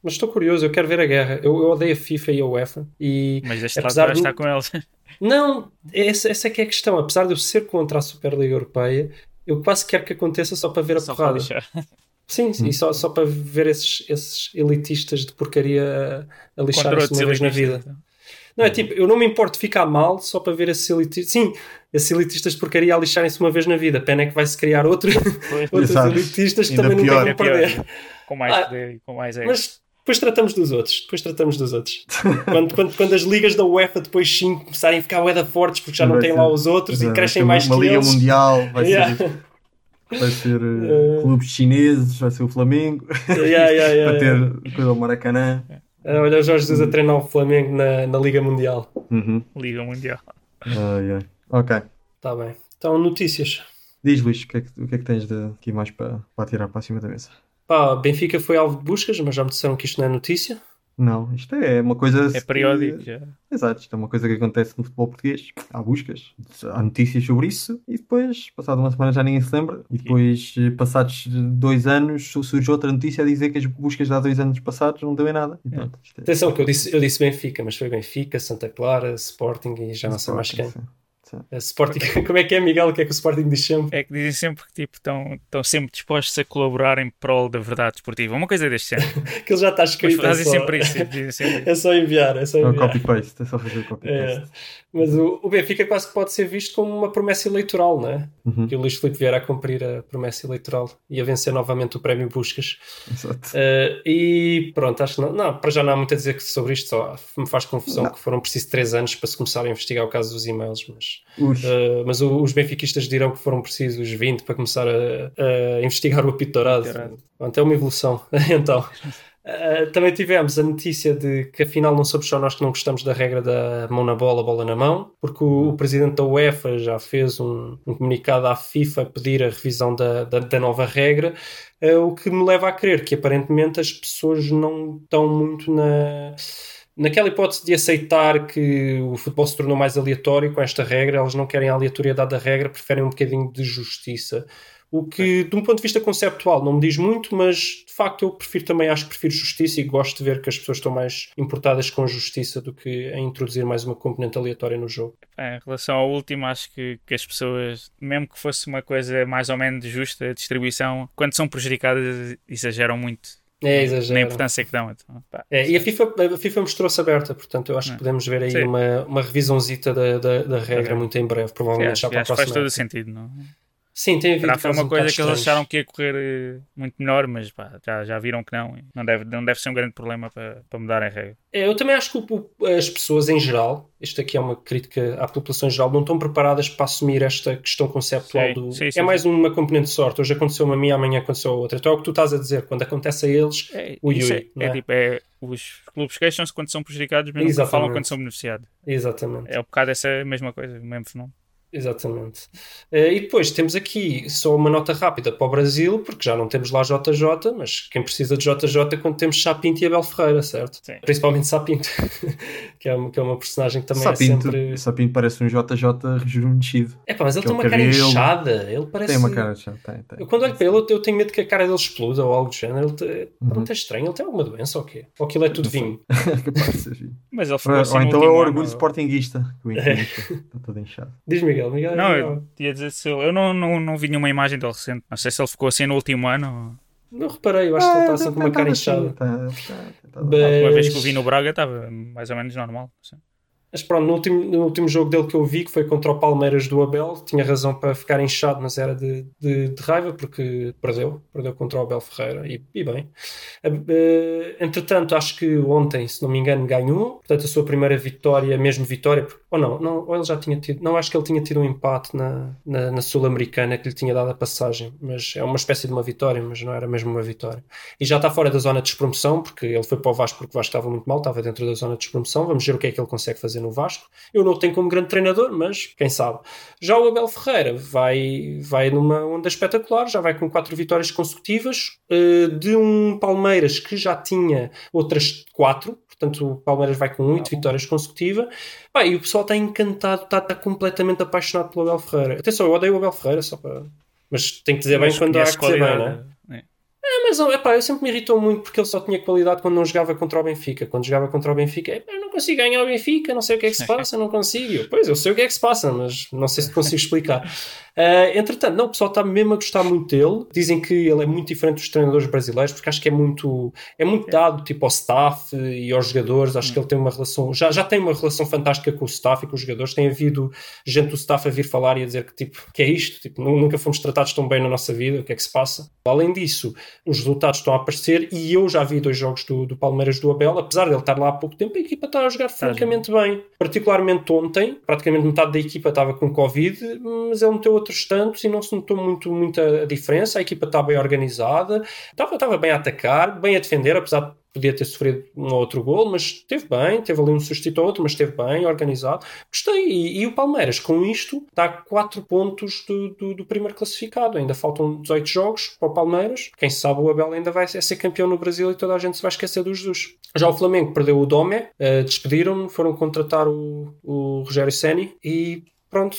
Mas estou curioso, eu quero ver a guerra. Eu, eu odeio a FIFA e a UEFA. E
Mas lado
Apesar
estar com eles.
não, essa, essa é que é a questão. Apesar de eu ser contra a Superliga Europeia, eu quase quero que aconteça só para ver a
Só
porrada. Sim, sim, só, só para ver esses, esses elitistas de porcaria a, a lixar-se uma vez na vida.
então.
Não, é tipo, eu não me importo ficar mal só para ver esses elitistas. Sim, esses elitistas de porcaria a lixarem-se uma vez na vida. Pena é que vai-se criar outro, outros elitistas que também
pior.
não
É pior.
perder.
Com mais
Ah,
poder e com mais ego.
Mas depois tratamos dos outros. Depois tratamos dos outros. quando, quando, quando as ligas da UEFA depois sim começarem a ficar bué da fortes porque já não têm lá os outros e crescem mais
uma
que
Liga
eles.
Mundial, vai
Yeah.
ser, vai ser uh, clubes chineses, vai ser o Flamengo,
Yeah, yeah, yeah,
ter coisa ao Maracanã.
Olha o Jorge Jesus a treinar o Flamengo na, na Liga Mundial.
Uhum.
Liga Mundial.
Ai, ai. Ok.
Está bem. Então, notícias.
Diz Luís, o que é que, o que, é que tens de, aqui mais para, para tirar para cima da mesa?
Pá, Benfica foi alvo de buscas, mas já me disseram que isto não é notícia.
Não, isto é uma coisa.
É
que-
periódico. Já.
Exato, isto é uma coisa que acontece no futebol português. Há buscas, há notícias sobre isso e depois, passado uma semana, já ninguém se lembra. E depois, passados dois anos, su- surge outra notícia a dizer que as buscas de há dois anos passados não deu em nada. E pronto, é-
Atenção que eu disse, eu disse Benfica, mas foi Benfica, Santa Clara, Sporting e já não sei mais quem.
Sim.
A Sporting, como é que é, Miguel? O que é que o Sporting diz sempre?
É que dizem sempre que tipo, estão, estão sempre dispostos a colaborar em prol da verdade esportiva. Uma coisa deste género.
Que ele já está
Mas
escrito. é
fazem
só-
sempre isso. Dizem sempre isso.
É só enviar, é só
É o
enviar.
copy-paste, é só fazer o
É,
copy-paste.
Mas o, o Benfica quase que pode ser visto como uma promessa eleitoral, não é?
Uhum.
Que o Luís Filipe vier a cumprir a promessa eleitoral e a vencer novamente o prémio Buscas.
Exato.
Uh, e pronto, acho que não, não, para já não há muito a dizer sobre isto, só me faz confusão
Não.
que foram preciso três anos para se começar a investigar o caso dos e-mails, mas, uh, mas o- os benfiquistas dirão que foram precisos 20 para começar a, a investigar o apito dourado. Pronto, é uma evolução. então, uh, também tivemos a notícia de que afinal não somos só nós que não gostamos da regra da mão na bola, bola na mão, porque o, o presidente da UEFA já fez um, um comunicado à FIFA a pedir a revisão da, da, da nova regra, uh, o que me leva a crer que aparentemente as pessoas não estão muito na. Naquela hipótese de aceitar que o futebol se tornou mais aleatório com esta regra, elas não querem a aleatoriedade da regra, preferem um bocadinho de justiça. O que, de um ponto de vista conceptual, não me diz muito, mas de facto eu prefiro também, acho que prefiro justiça e gosto de ver que as pessoas estão mais importadas com a justiça do que em introduzir mais uma componente aleatória no jogo.
Em relação ao último, acho que, que as pessoas, mesmo que fosse uma coisa mais ou menos justa, a distribuição, quando são prejudicadas, exageram muito
É
na
exagero.
importância que dão. Então,
É, e a FIFA, a FIFA mostrou-se aberta, portanto eu acho que
Não.
podemos ver aí
Sim.
uma, uma revisãozita da, da, da regra
regra.
muito em breve, provavelmente já para a
que faz
próxima.
todo o sentido. Não?
Sim, tem havido
foi uma
um
coisa que eles acharam que ia correr eh, muito melhor, mas pá, já, já viram que não. Não deve, não deve ser um grande problema para, para mudar a regra.
É, Eu também acho que o- o- as pessoas em geral, isto aqui é uma crítica à população em geral, não estão preparadas para assumir esta questão conceptual
Sim,
do.
sim, sim,
é mais uma componente de sorte. Hoje aconteceu-me a mim, amanhã aconteceu a outra. Então é o que tu estás a dizer. Quando acontece a eles,
É,
Ui,
isso
ui,
é,
não
é
é?
tipo, é, os clubes queixam-se quando são prejudicados, mas
Exatamente.
falam quando são beneficiados.
exatamente.
É um bocado essa mesma coisa, o mesmo fenómeno.
Exatamente. Eh, e depois temos aqui só uma nota rápida para o Brasil, porque já não temos lá JJ, mas quem precisa de JJ quando temos Sapinto e Abel Ferreira, certo?
Sim.
Principalmente Sapinto, que, é uma, que é uma personagem que também
Sapinto,
é sempre.
Sapinto parece um JJ rejuvenescido.
É pá, mas ele
é
tem
o
uma cara inchada. Ele parece.
Tem uma cara já, tem, tem.
Eu, quando olho para ele, eu- tenho medo que a cara dele exploda ou algo do género. Ele te-
Uhum.
é muito estranho. Ele tem alguma doença ou quê? Ou aquilo é tudo vinho?
É capaz de ser giro.
Mas ele ficou
Ou,
assim
ou então é o orgulho
ano.
sportinguista. Que o Infinita está todo inchado.
Diz Miguel. Miguel
Não, eu ia dizer se ele- eu não, não, não vi nenhuma imagem dele recente. Não sei se ele ficou assim no último ano.
não reparei. Eu acho que ele está assim com uma cara
assim,
inchada.
tá, tá, tá,
Bem-
A última vez que o
Mas-
vi no Braga estava mais ou menos normal. Sim.
Mas pronto, no último, no último jogo dele que eu vi, que foi contra o Palmeiras do Abel, tinha razão para ficar inchado, mas era de, de, de raiva, porque perdeu, perdeu contra o Abel Ferreira, e, e bem. Eh, entretanto, acho que ontem, se não me engano, ganhou, portanto, a sua primeira vitória, mesmo vitória, ou não, não, ou ele já tinha tido, não, acho que ele tinha tido um empate na, na, na Sul-Americana que lhe tinha dado a passagem, mas é uma espécie de uma vitória, mas não era mesmo uma vitória. E já está fora da zona de despromoção, porque ele foi para o Vasco porque o Vasco estava muito mal, estava dentro da zona de despromoção. Vamos ver o que é que ele consegue fazer no Vasco. Eu não o tenho como grande treinador, mas quem sabe. Já o Abel Ferreira vai, vai numa onda espetacular, já vai com quatro vitórias consecutivas, eh, de um Palmeiras que já tinha outras quatro. Portanto, o Palmeiras vai com oito vitórias consecutivas. E o pessoal está encantado, está, está completamente apaixonado pelo Abel Ferreira. Atenção, eu odeio o Abel Ferreira, só para. Mas tem que dizer bem
Mas
quando há que dizer bem, não é?
né?
É, mas epá, eu sempre me irritou muito porque ele só tinha qualidade quando não jogava contra o Benfica. Quando jogava contra o Benfica, eu não consigo ganhar o Benfica, não sei o que é que se passa, não consigo. Pois, eu sei o que é que se passa, mas não sei se consigo explicar. Ah, entretanto, não, o pessoal está mesmo a gostar muito dele. Dizem que ele é muito diferente dos treinadores brasileiros, porque acho que é muito, é muito dado tipo, ao staff e aos jogadores. Acho que ele tem uma relação, já, já tem uma relação fantástica com o staff e com os jogadores. Tem havido gente do staff a vir falar e a dizer que, tipo, que é isto, tipo, nu- nunca fomos tratados tão bem na nossa vida, o que é que se passa. Além disso, os resultados estão a aparecer e eu já vi dois jogos do, do Palmeiras do Abel, apesar dele estar lá há pouco tempo, a equipa está a jogar francamente bem. Particularmente ontem, praticamente metade da equipa estava com Covid, mas ele meteu outros tantos e não se notou muito, muita diferença. A equipa está bem organizada, estava, estava bem a atacar, bem a defender, apesar de podia ter sofrido um ou outro gol, mas esteve bem, teve ali um sustituto ou outro, mas esteve bem, organizado. Gostei. E, e o Palmeiras, com isto, está a 4 pontos do, do, do primeiro classificado. Ainda faltam 18 jogos para o Palmeiras. Quem sabe o Abel ainda vai ser ser campeão no Brasil e toda a gente se vai esquecer do Jesus. Já o Flamengo perdeu o Dome, eh, despediram-no, foram contratar o, o Rogério Ceni e pronto,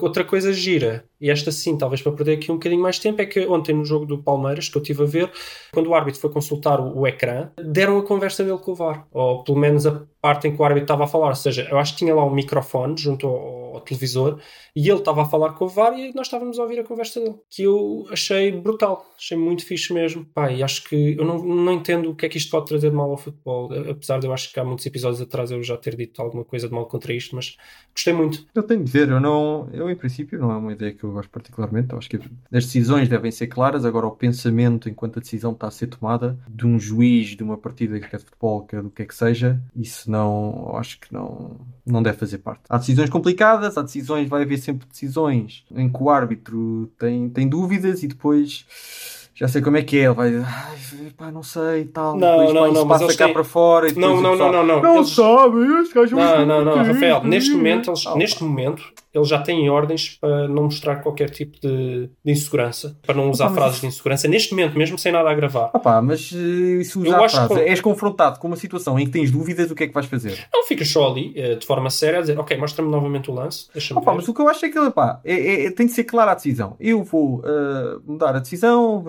outra coisa gira, e esta sim, talvez para perder aqui um bocadinho mais tempo, é que ontem no jogo do Palmeiras, que eu estive a ver, quando o árbitro foi consultar o, o ecrã, deram a conversa dele com o VAR, ou pelo menos a parte em que o árbitro estava a falar. Ou seja, eu acho que tinha lá um microfone junto ao, ao televisor e ele estava a falar com o VAR e nós estávamos a ouvir a conversa dele. Que eu achei brutal, achei muito fixe mesmo. E acho que eu não, não entendo o que é que isto pode trazer de mal ao futebol. Apesar de eu acho que há muitos episódios atrás eu já ter dito alguma coisa de mal contra isto, mas gostei muito.
Eu tenho de ver, eu não. Eu, em princípio, não é uma ideia que eu gosto particularmente. Eu acho que as decisões devem ser claras, agora o pensamento enquanto a decisão está a ser tomada de um juiz de uma partida que é de futebol, que é do que é que seja, isso não. Eu acho que não, não deve fazer parte. Há decisões complicadas, há decisões, vai haver sempre decisões em que o árbitro tem, tem dúvidas e depois já sei como é que é, ele vai ai, pá, não sei tal,
Não,
depois
não,
pá,
não, mas eles
cá
têm-
para fora e
Não, não,
pessoal,
não, não, não.
Não
Eles-
sabe, este gajo é um
Não, não, não. Rafael, neste momento, eles,
Ah,
neste momento eles já têm ordens para não mostrar qualquer tipo de, de insegurança, para não usar
mas
frases
isso-
de insegurança, neste momento, mesmo sem nada a gravar.
Ah pá, mas eh, se
Eu
usar
acho
frase,
que-
és confrontado com uma situação em que tens dúvidas, o que é que vais fazer?
Não ficas só ali, eh, de forma séria, a dizer, ok, mostra-me novamente o lance, deixa-me
Ah pá, mas o que eu acho é que pá, é, é- é- tem de ser clara a decisão. Eu vou eh, mudar a decisão,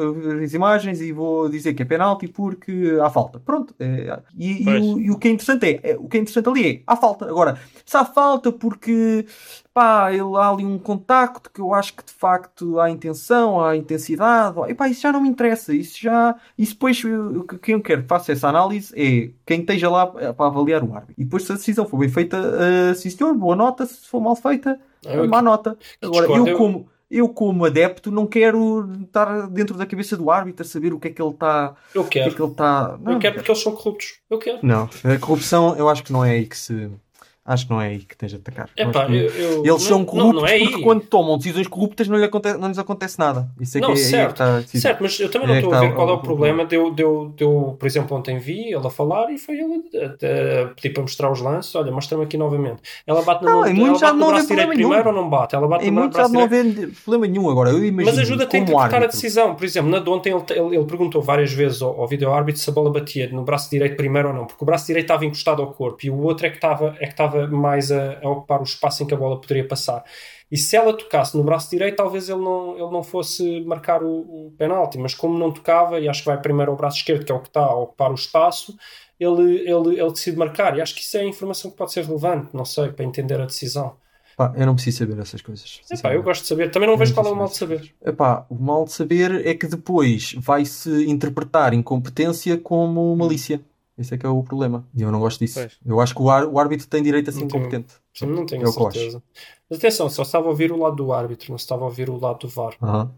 as imagens e vou dizer que é penalti porque há falta. Pronto. é, e, e o, e o que é interessante é, é- o que é interessante ali é há falta. Agora, se há falta porque pá, ele, há ali um contacto que eu acho que de facto há intenção, há intensidade, e pá, isso já não me interessa. Isso já. Isso depois, eu- quem eu quero que faça essa análise é quem esteja lá eh, para avaliar o árbitro. E depois, se a decisão for bem feita, eh, sim senhor, boa nota. Se for mal feita,
Eu
má nota. Agora, eu- como, eu como adepto não quero estar dentro da cabeça do árbitro a saber o que é que ele está.
Eu
O que é
quero.
que ele está.
Eu quero porque eles são corruptos. Eu quero.
Não, a corrupção eu acho que não é aí que se. Acho que não é aí que tens de atacar.
Epá,
que
eu, eu-
Eles são
não-
corruptos
não, não é
porque quando tomam decisões corruptas não, lhe acontece, não lhes acontece nada. Isso é
Não,
que é, aí é que
certo. Certo, mas eu também não
É
estou a ver qual é
o-
problema. Deu, deu, deu, por exemplo, ontem vi ele a falar e foi ele a, a pedir para mostrar os lances. Olha, mostra-me aqui novamente. Ela bate no,
Não,
ela
já
bate no
não
braço direito primeiro
nenhum.
ou não bate? Ela bate
Em
no
muitos já
braço
não
direito.
haver problema nenhum agora. Eu imagino
Mas ajuda-te a interpretar a
árbitro.
decisão. Por exemplo, na de ontem ele, ele, ele perguntou várias vezes ao, ao vídeo-árbitro se a bola batia no braço direito primeiro ou não, porque o braço direito estava encostado ao corpo e o outro é que estava, é que estava mais a, a ocupar o espaço em que a bola poderia passar. E se ela tocasse no braço direito, talvez ele não, ele não fosse marcar o, o penalti, mas como não tocava, e acho que vai primeiro ao braço esquerdo, que é o que está a ocupar o espaço, ele, ele, ele decide marcar. E acho que isso é informação que pode ser relevante, não sei, para entender a decisão.
Pá, eu não preciso saber essas coisas.
Epá, eu gosto de saber. Também não vejo
Não
qual é o mal de saber.
Epá, o mal de saber é que depois vai-se interpretar incompetência como malícia. Esse é que é o problema. E eu não gosto disso.
Pois.
Eu acho que o, ar- o árbitro tem direito a ser
Não tenho-
incompetente.
Sim, não tenho
É eu
certeza. Mas atenção, só estava a ouvir o lado do árbitro, não se estava a ouvir o lado do VAR.
Aham.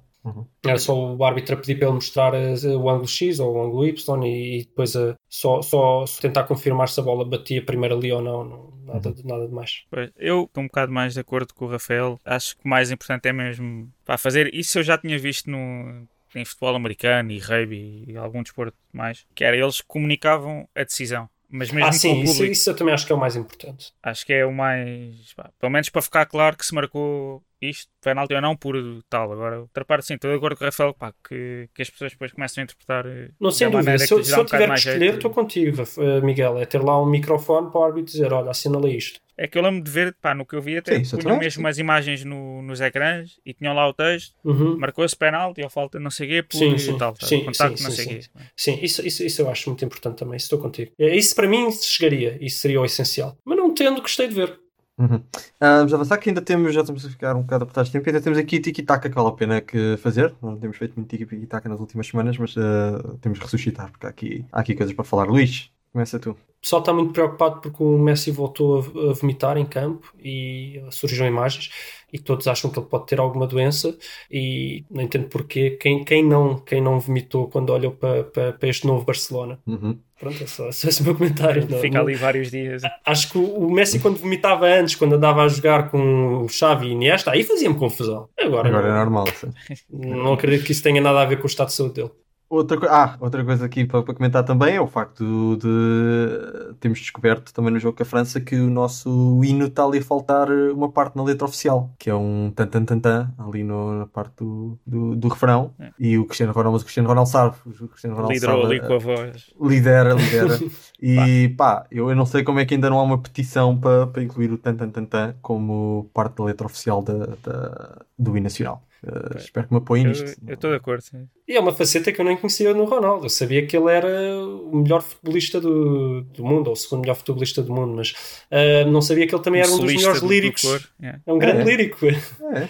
Era só o árbitro a pedir para ele mostrar eh, o ângulo X ou o ângulo Y e, e depois eh, só, só tentar confirmar se a bola batia primeiro ali ou não. não nada, de, nada de mais.
Eu estou um bocado mais de acordo com o Rafael. Acho que o mais importante é mesmo pá, fazer. Isso eu já tinha visto no, em futebol americano e rugby e algum desporto mais. Que era eles comunicavam a decisão. Mas mesmo
ah, sim,
o
isso,
público,
isso eu também acho que é o mais importante.
acho que é o mais. pá, pelo menos para ficar claro que se marcou isto, penalti ou não, por tal. Agora, outra parte, sim, estou de acordo com o Rafael pá, que, que as pessoas depois começam a interpretar. eh,
Não, sem
da
dúvida. Se eu, se eu
um
tiver que escolher, estou contigo, eh, Miguel. É ter lá um microfone para o árbitro dizer: olha, assinala isto.
É que eu lembro de ver, pá, no que eu vi até
Sim, isso eu
punham mesmo as imagens no- nos ecrãs e tinham lá o texto,
Uhum.
marcou-se penalti ou falta não sei o quê, por
Sim, sim.
tal,
Sim,
contacto,
sim,
não sei o
sim.
quê.
Sim, isso, isso, isso eu acho muito importante também. Isso estou contigo. Eh, Isso para mim chegaria. Isso seria o essencial. Mas não tendo, gostei de ver.
Uhum. Ah, vamos avançar que ainda temos, já estamos a ficar um bocado apertados de tempo, ainda temos aqui tiki-taka que vale a pena que fazer. Não temos feito muito tiki-taka nas últimas semanas, mas ah, temos que ressuscitar, porque há aqui, há aqui coisas para falar. Luís, começa tu.
O pessoal está muito preocupado porque o Messi voltou a, a vomitar em campo e surgiram imagens e todos acham que ele pode ter alguma doença e não entendo porquê. Quem, quem, não, quem não vomitou quando olhou para, para, para este novo Barcelona?
Uhum.
Pronto, é só, é só esse o meu comentário. Não-
Fica
não-
ali vários dias.
Acho que o Messi quando vomitava antes, quando andava a jogar com o Xavi e Iniesta, aí fazia-me confusão. Agora,
Agora é normal. sim.
não acredito que isso tenha nada a ver com o estado de saúde dele.
Outra, co- ah, outra coisa aqui para, para comentar também é o facto de termos descoberto também no jogo com a França que o nosso hino está ali a faltar uma parte na letra oficial, que é um tan tan tan tan ali no- na parte do, do, do refrão.
É.
E o Cristiano Ronaldo, mas o Cristiano Ronaldo sabe. O Cristiano Ronaldo
Liderou
sabe,
ali com a voz.
Lidera, lidera. e pá, eu, eu não sei como é que ainda não há uma petição para, para incluir o tan tan tan tan como parte da letra oficial da, da- do hino nacional. Uh, espero que me apoiem nisto.
eu estou de acordo. sim.
E é uma faceta que eu nem conhecia no Ronaldo. Eu sabia que ele era o melhor futebolista do, do mundo, ou o segundo melhor futebolista do mundo, mas ah, não sabia que ele também era um dos melhores
do- do
líricos.
cor, yeah.
É um grande
É.
lírico.
É.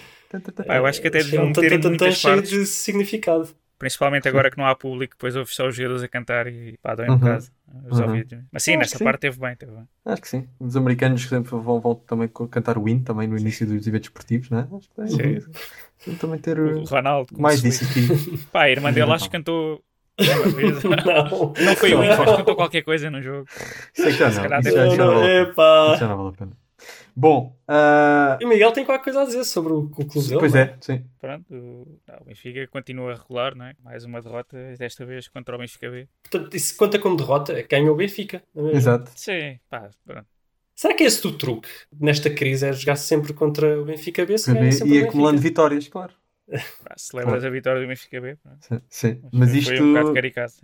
Pá, eu acho que até deviam
um
ter em muitas
cheio de significado.
principalmente agora que não há público, depois ouves só os jogadores a cantar e pá, dói um
Uhum.
bocado os
Uhum.
ouvidos. Mas sim,
Acho
nessa
sim.
parte teve bem, teve bem.
Acho que sim. Os americanos sempre vão, vão também cantar o hino também no início dos eventos esportivos, não é? Acho que tem,
Sim.
tem também ter
O
uh,
Ronaldo.
mais disso aqui.
Pá, a irmã dele acho que cantou.
Não.
Não foi
Não.
mas cantou qualquer coisa no jogo.
Isso é que já
Se
não.
calhar
Isso já, já não
Não,
vale a
não,
pena. Bom, ah,
E o Miguel tem qualquer coisa a dizer sobre o, o clube
pois
não
é, sim.
Pronto, o, não, o Benfica continua a regular, não é? Mais uma derrota, desta vez contra o Benfica B.
Portanto, isso conta como derrota. Ganhou o Benfica. não é mesmo?
Exato.
Sim, pá, pronto.
Será que é esse o truque nesta crise? É jogar sempre contra o Benfica B? Se ganha
E, acumulando
Benfica.
vitórias, claro.
Pá, celebras a vitória do Benfica B.
Sim, sim.
Mas
Mas
foi
isto,
um bocado caricato.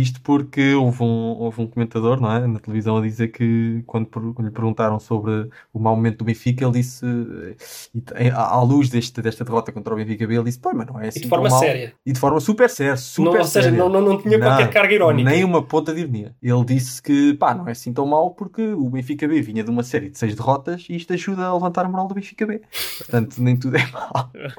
Isto porque houve um, houve um comentador não é, na televisão a dizer que quando, quando lhe perguntaram sobre o mau momento do Benfica, ele disse, e à luz deste, desta derrota contra o Benfica B, ele disse: Pô, mas não é assim
E de forma
tão mau."
séria.
E de forma super séria, super
Não, ou seja,
séria.
não, não, não tinha qualquer
Não,
carga irónica.
Nem uma ponta de ironia. Ele disse que, pá, não é assim tão mau porque o Benfica B vinha de uma série de seis derrotas e isto ajuda a levantar a moral do Benfica B. Portanto, nem tudo é mau.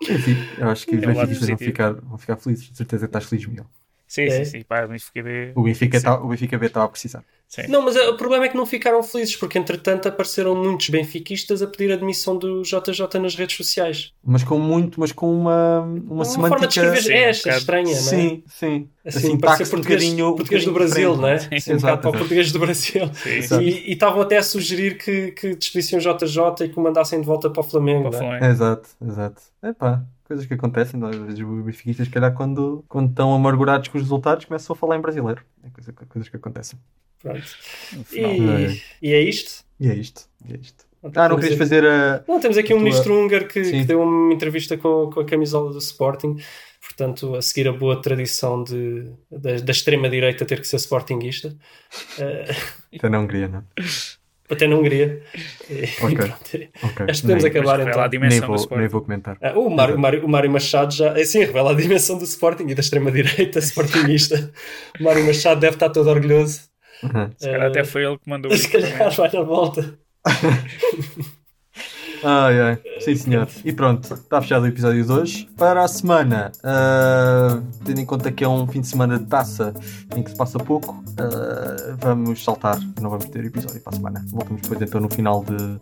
Enfim, eu acho que os
É
benfiquistas vão ficar, vão ficar felizes. De certeza que estás feliz, Miguel.
Sim,
É.
sim, sim. Pá, o Benfica B.
O Benfica,
Sim.
tá, o Benfica B estava a precisar.
Sim.
Não, mas eh, o problema é que não ficaram felizes, porque entretanto apareceram muitos benfiquistas a pedir a demissão do JJ nas redes sociais.
Mas com muito, mas com uma, uma,
Uma
semântica...
forma de escrever
Sim,
é
um
esta,
bocado.
estranha, não é?
Sim, sim.
Assim,
Assim,
parecia
táxi um
português,
um
português do Brasil, não é? Sim, um
Exato,
bocado para o português do Brasil.
Sim.
E e estavam até a sugerir que, que despedissem o JJ e que o mandassem de volta para o Flamengo.
Para o
não é?
Flamengo.
Exato, exato. Epá, coisas que acontecem. Às vezes os benfiquistas, se calhar, quando, quando estão amargurados com os resultados, começam a falar em brasileiro. É coisa, coisas que acontecem.
Pronto.
No final.
E, e é isto?
E é isto. E é isto. Ah, não querias fazer a...
Não, temos aqui
a
um
tua-
ministro húngaro que, que deu uma entrevista com, com a camisola do Sporting, portanto, a seguir a boa tradição de, da, da extrema-direita ter que ser sportinguista, Eh,
Até não queria, não.
até na Hungria.
Ok.
pronto.
Ok.
Acho que podemos
Nem-
acabar então.
a
Nem
dimensão do
vou,
Sport.
nem vou comentar.
Ah, o, Mário, o Mário- o Mário Machado já. é, Sim, revela a dimensão do Sporting e da extrema-direita sportinguista. o Mário Machado deve estar todo orgulhoso.
Uhum.
Se calhar
Eh,
até foi ele que mandou
Se calhar vai na volta.
Ai, ai. Sim, senhor. E pronto, está fechado o episódio de hoje. Para a semana, ah, tendo em conta que é um fim de semana de taça em que se passa pouco, ah, vamos saltar. Não vamos ter episódio para a semana. Voltamos depois então no final de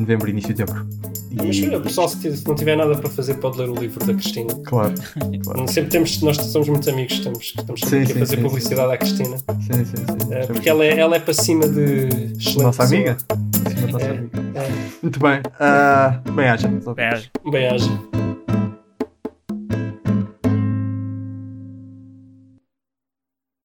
novembro, início de dezembro. E,
Mas o pessoal, se não tiver nada para fazer, pode ler o livro da Cristina.
Claro. claro.
Sempre temos, nós somos muitos amigos, estamos, estamos sempre
Sim,
aqui a
sim,
fazer
sim,
publicidade à Cristina.
Sim, sim, sim.
Eh, porque ela é, ela é para cima de excelente
Nossa amiga? Sim, nossa
É,
amiga.
é.
Muito bem. Ah, bem, haja.
Bem, acho.
Bem, haja.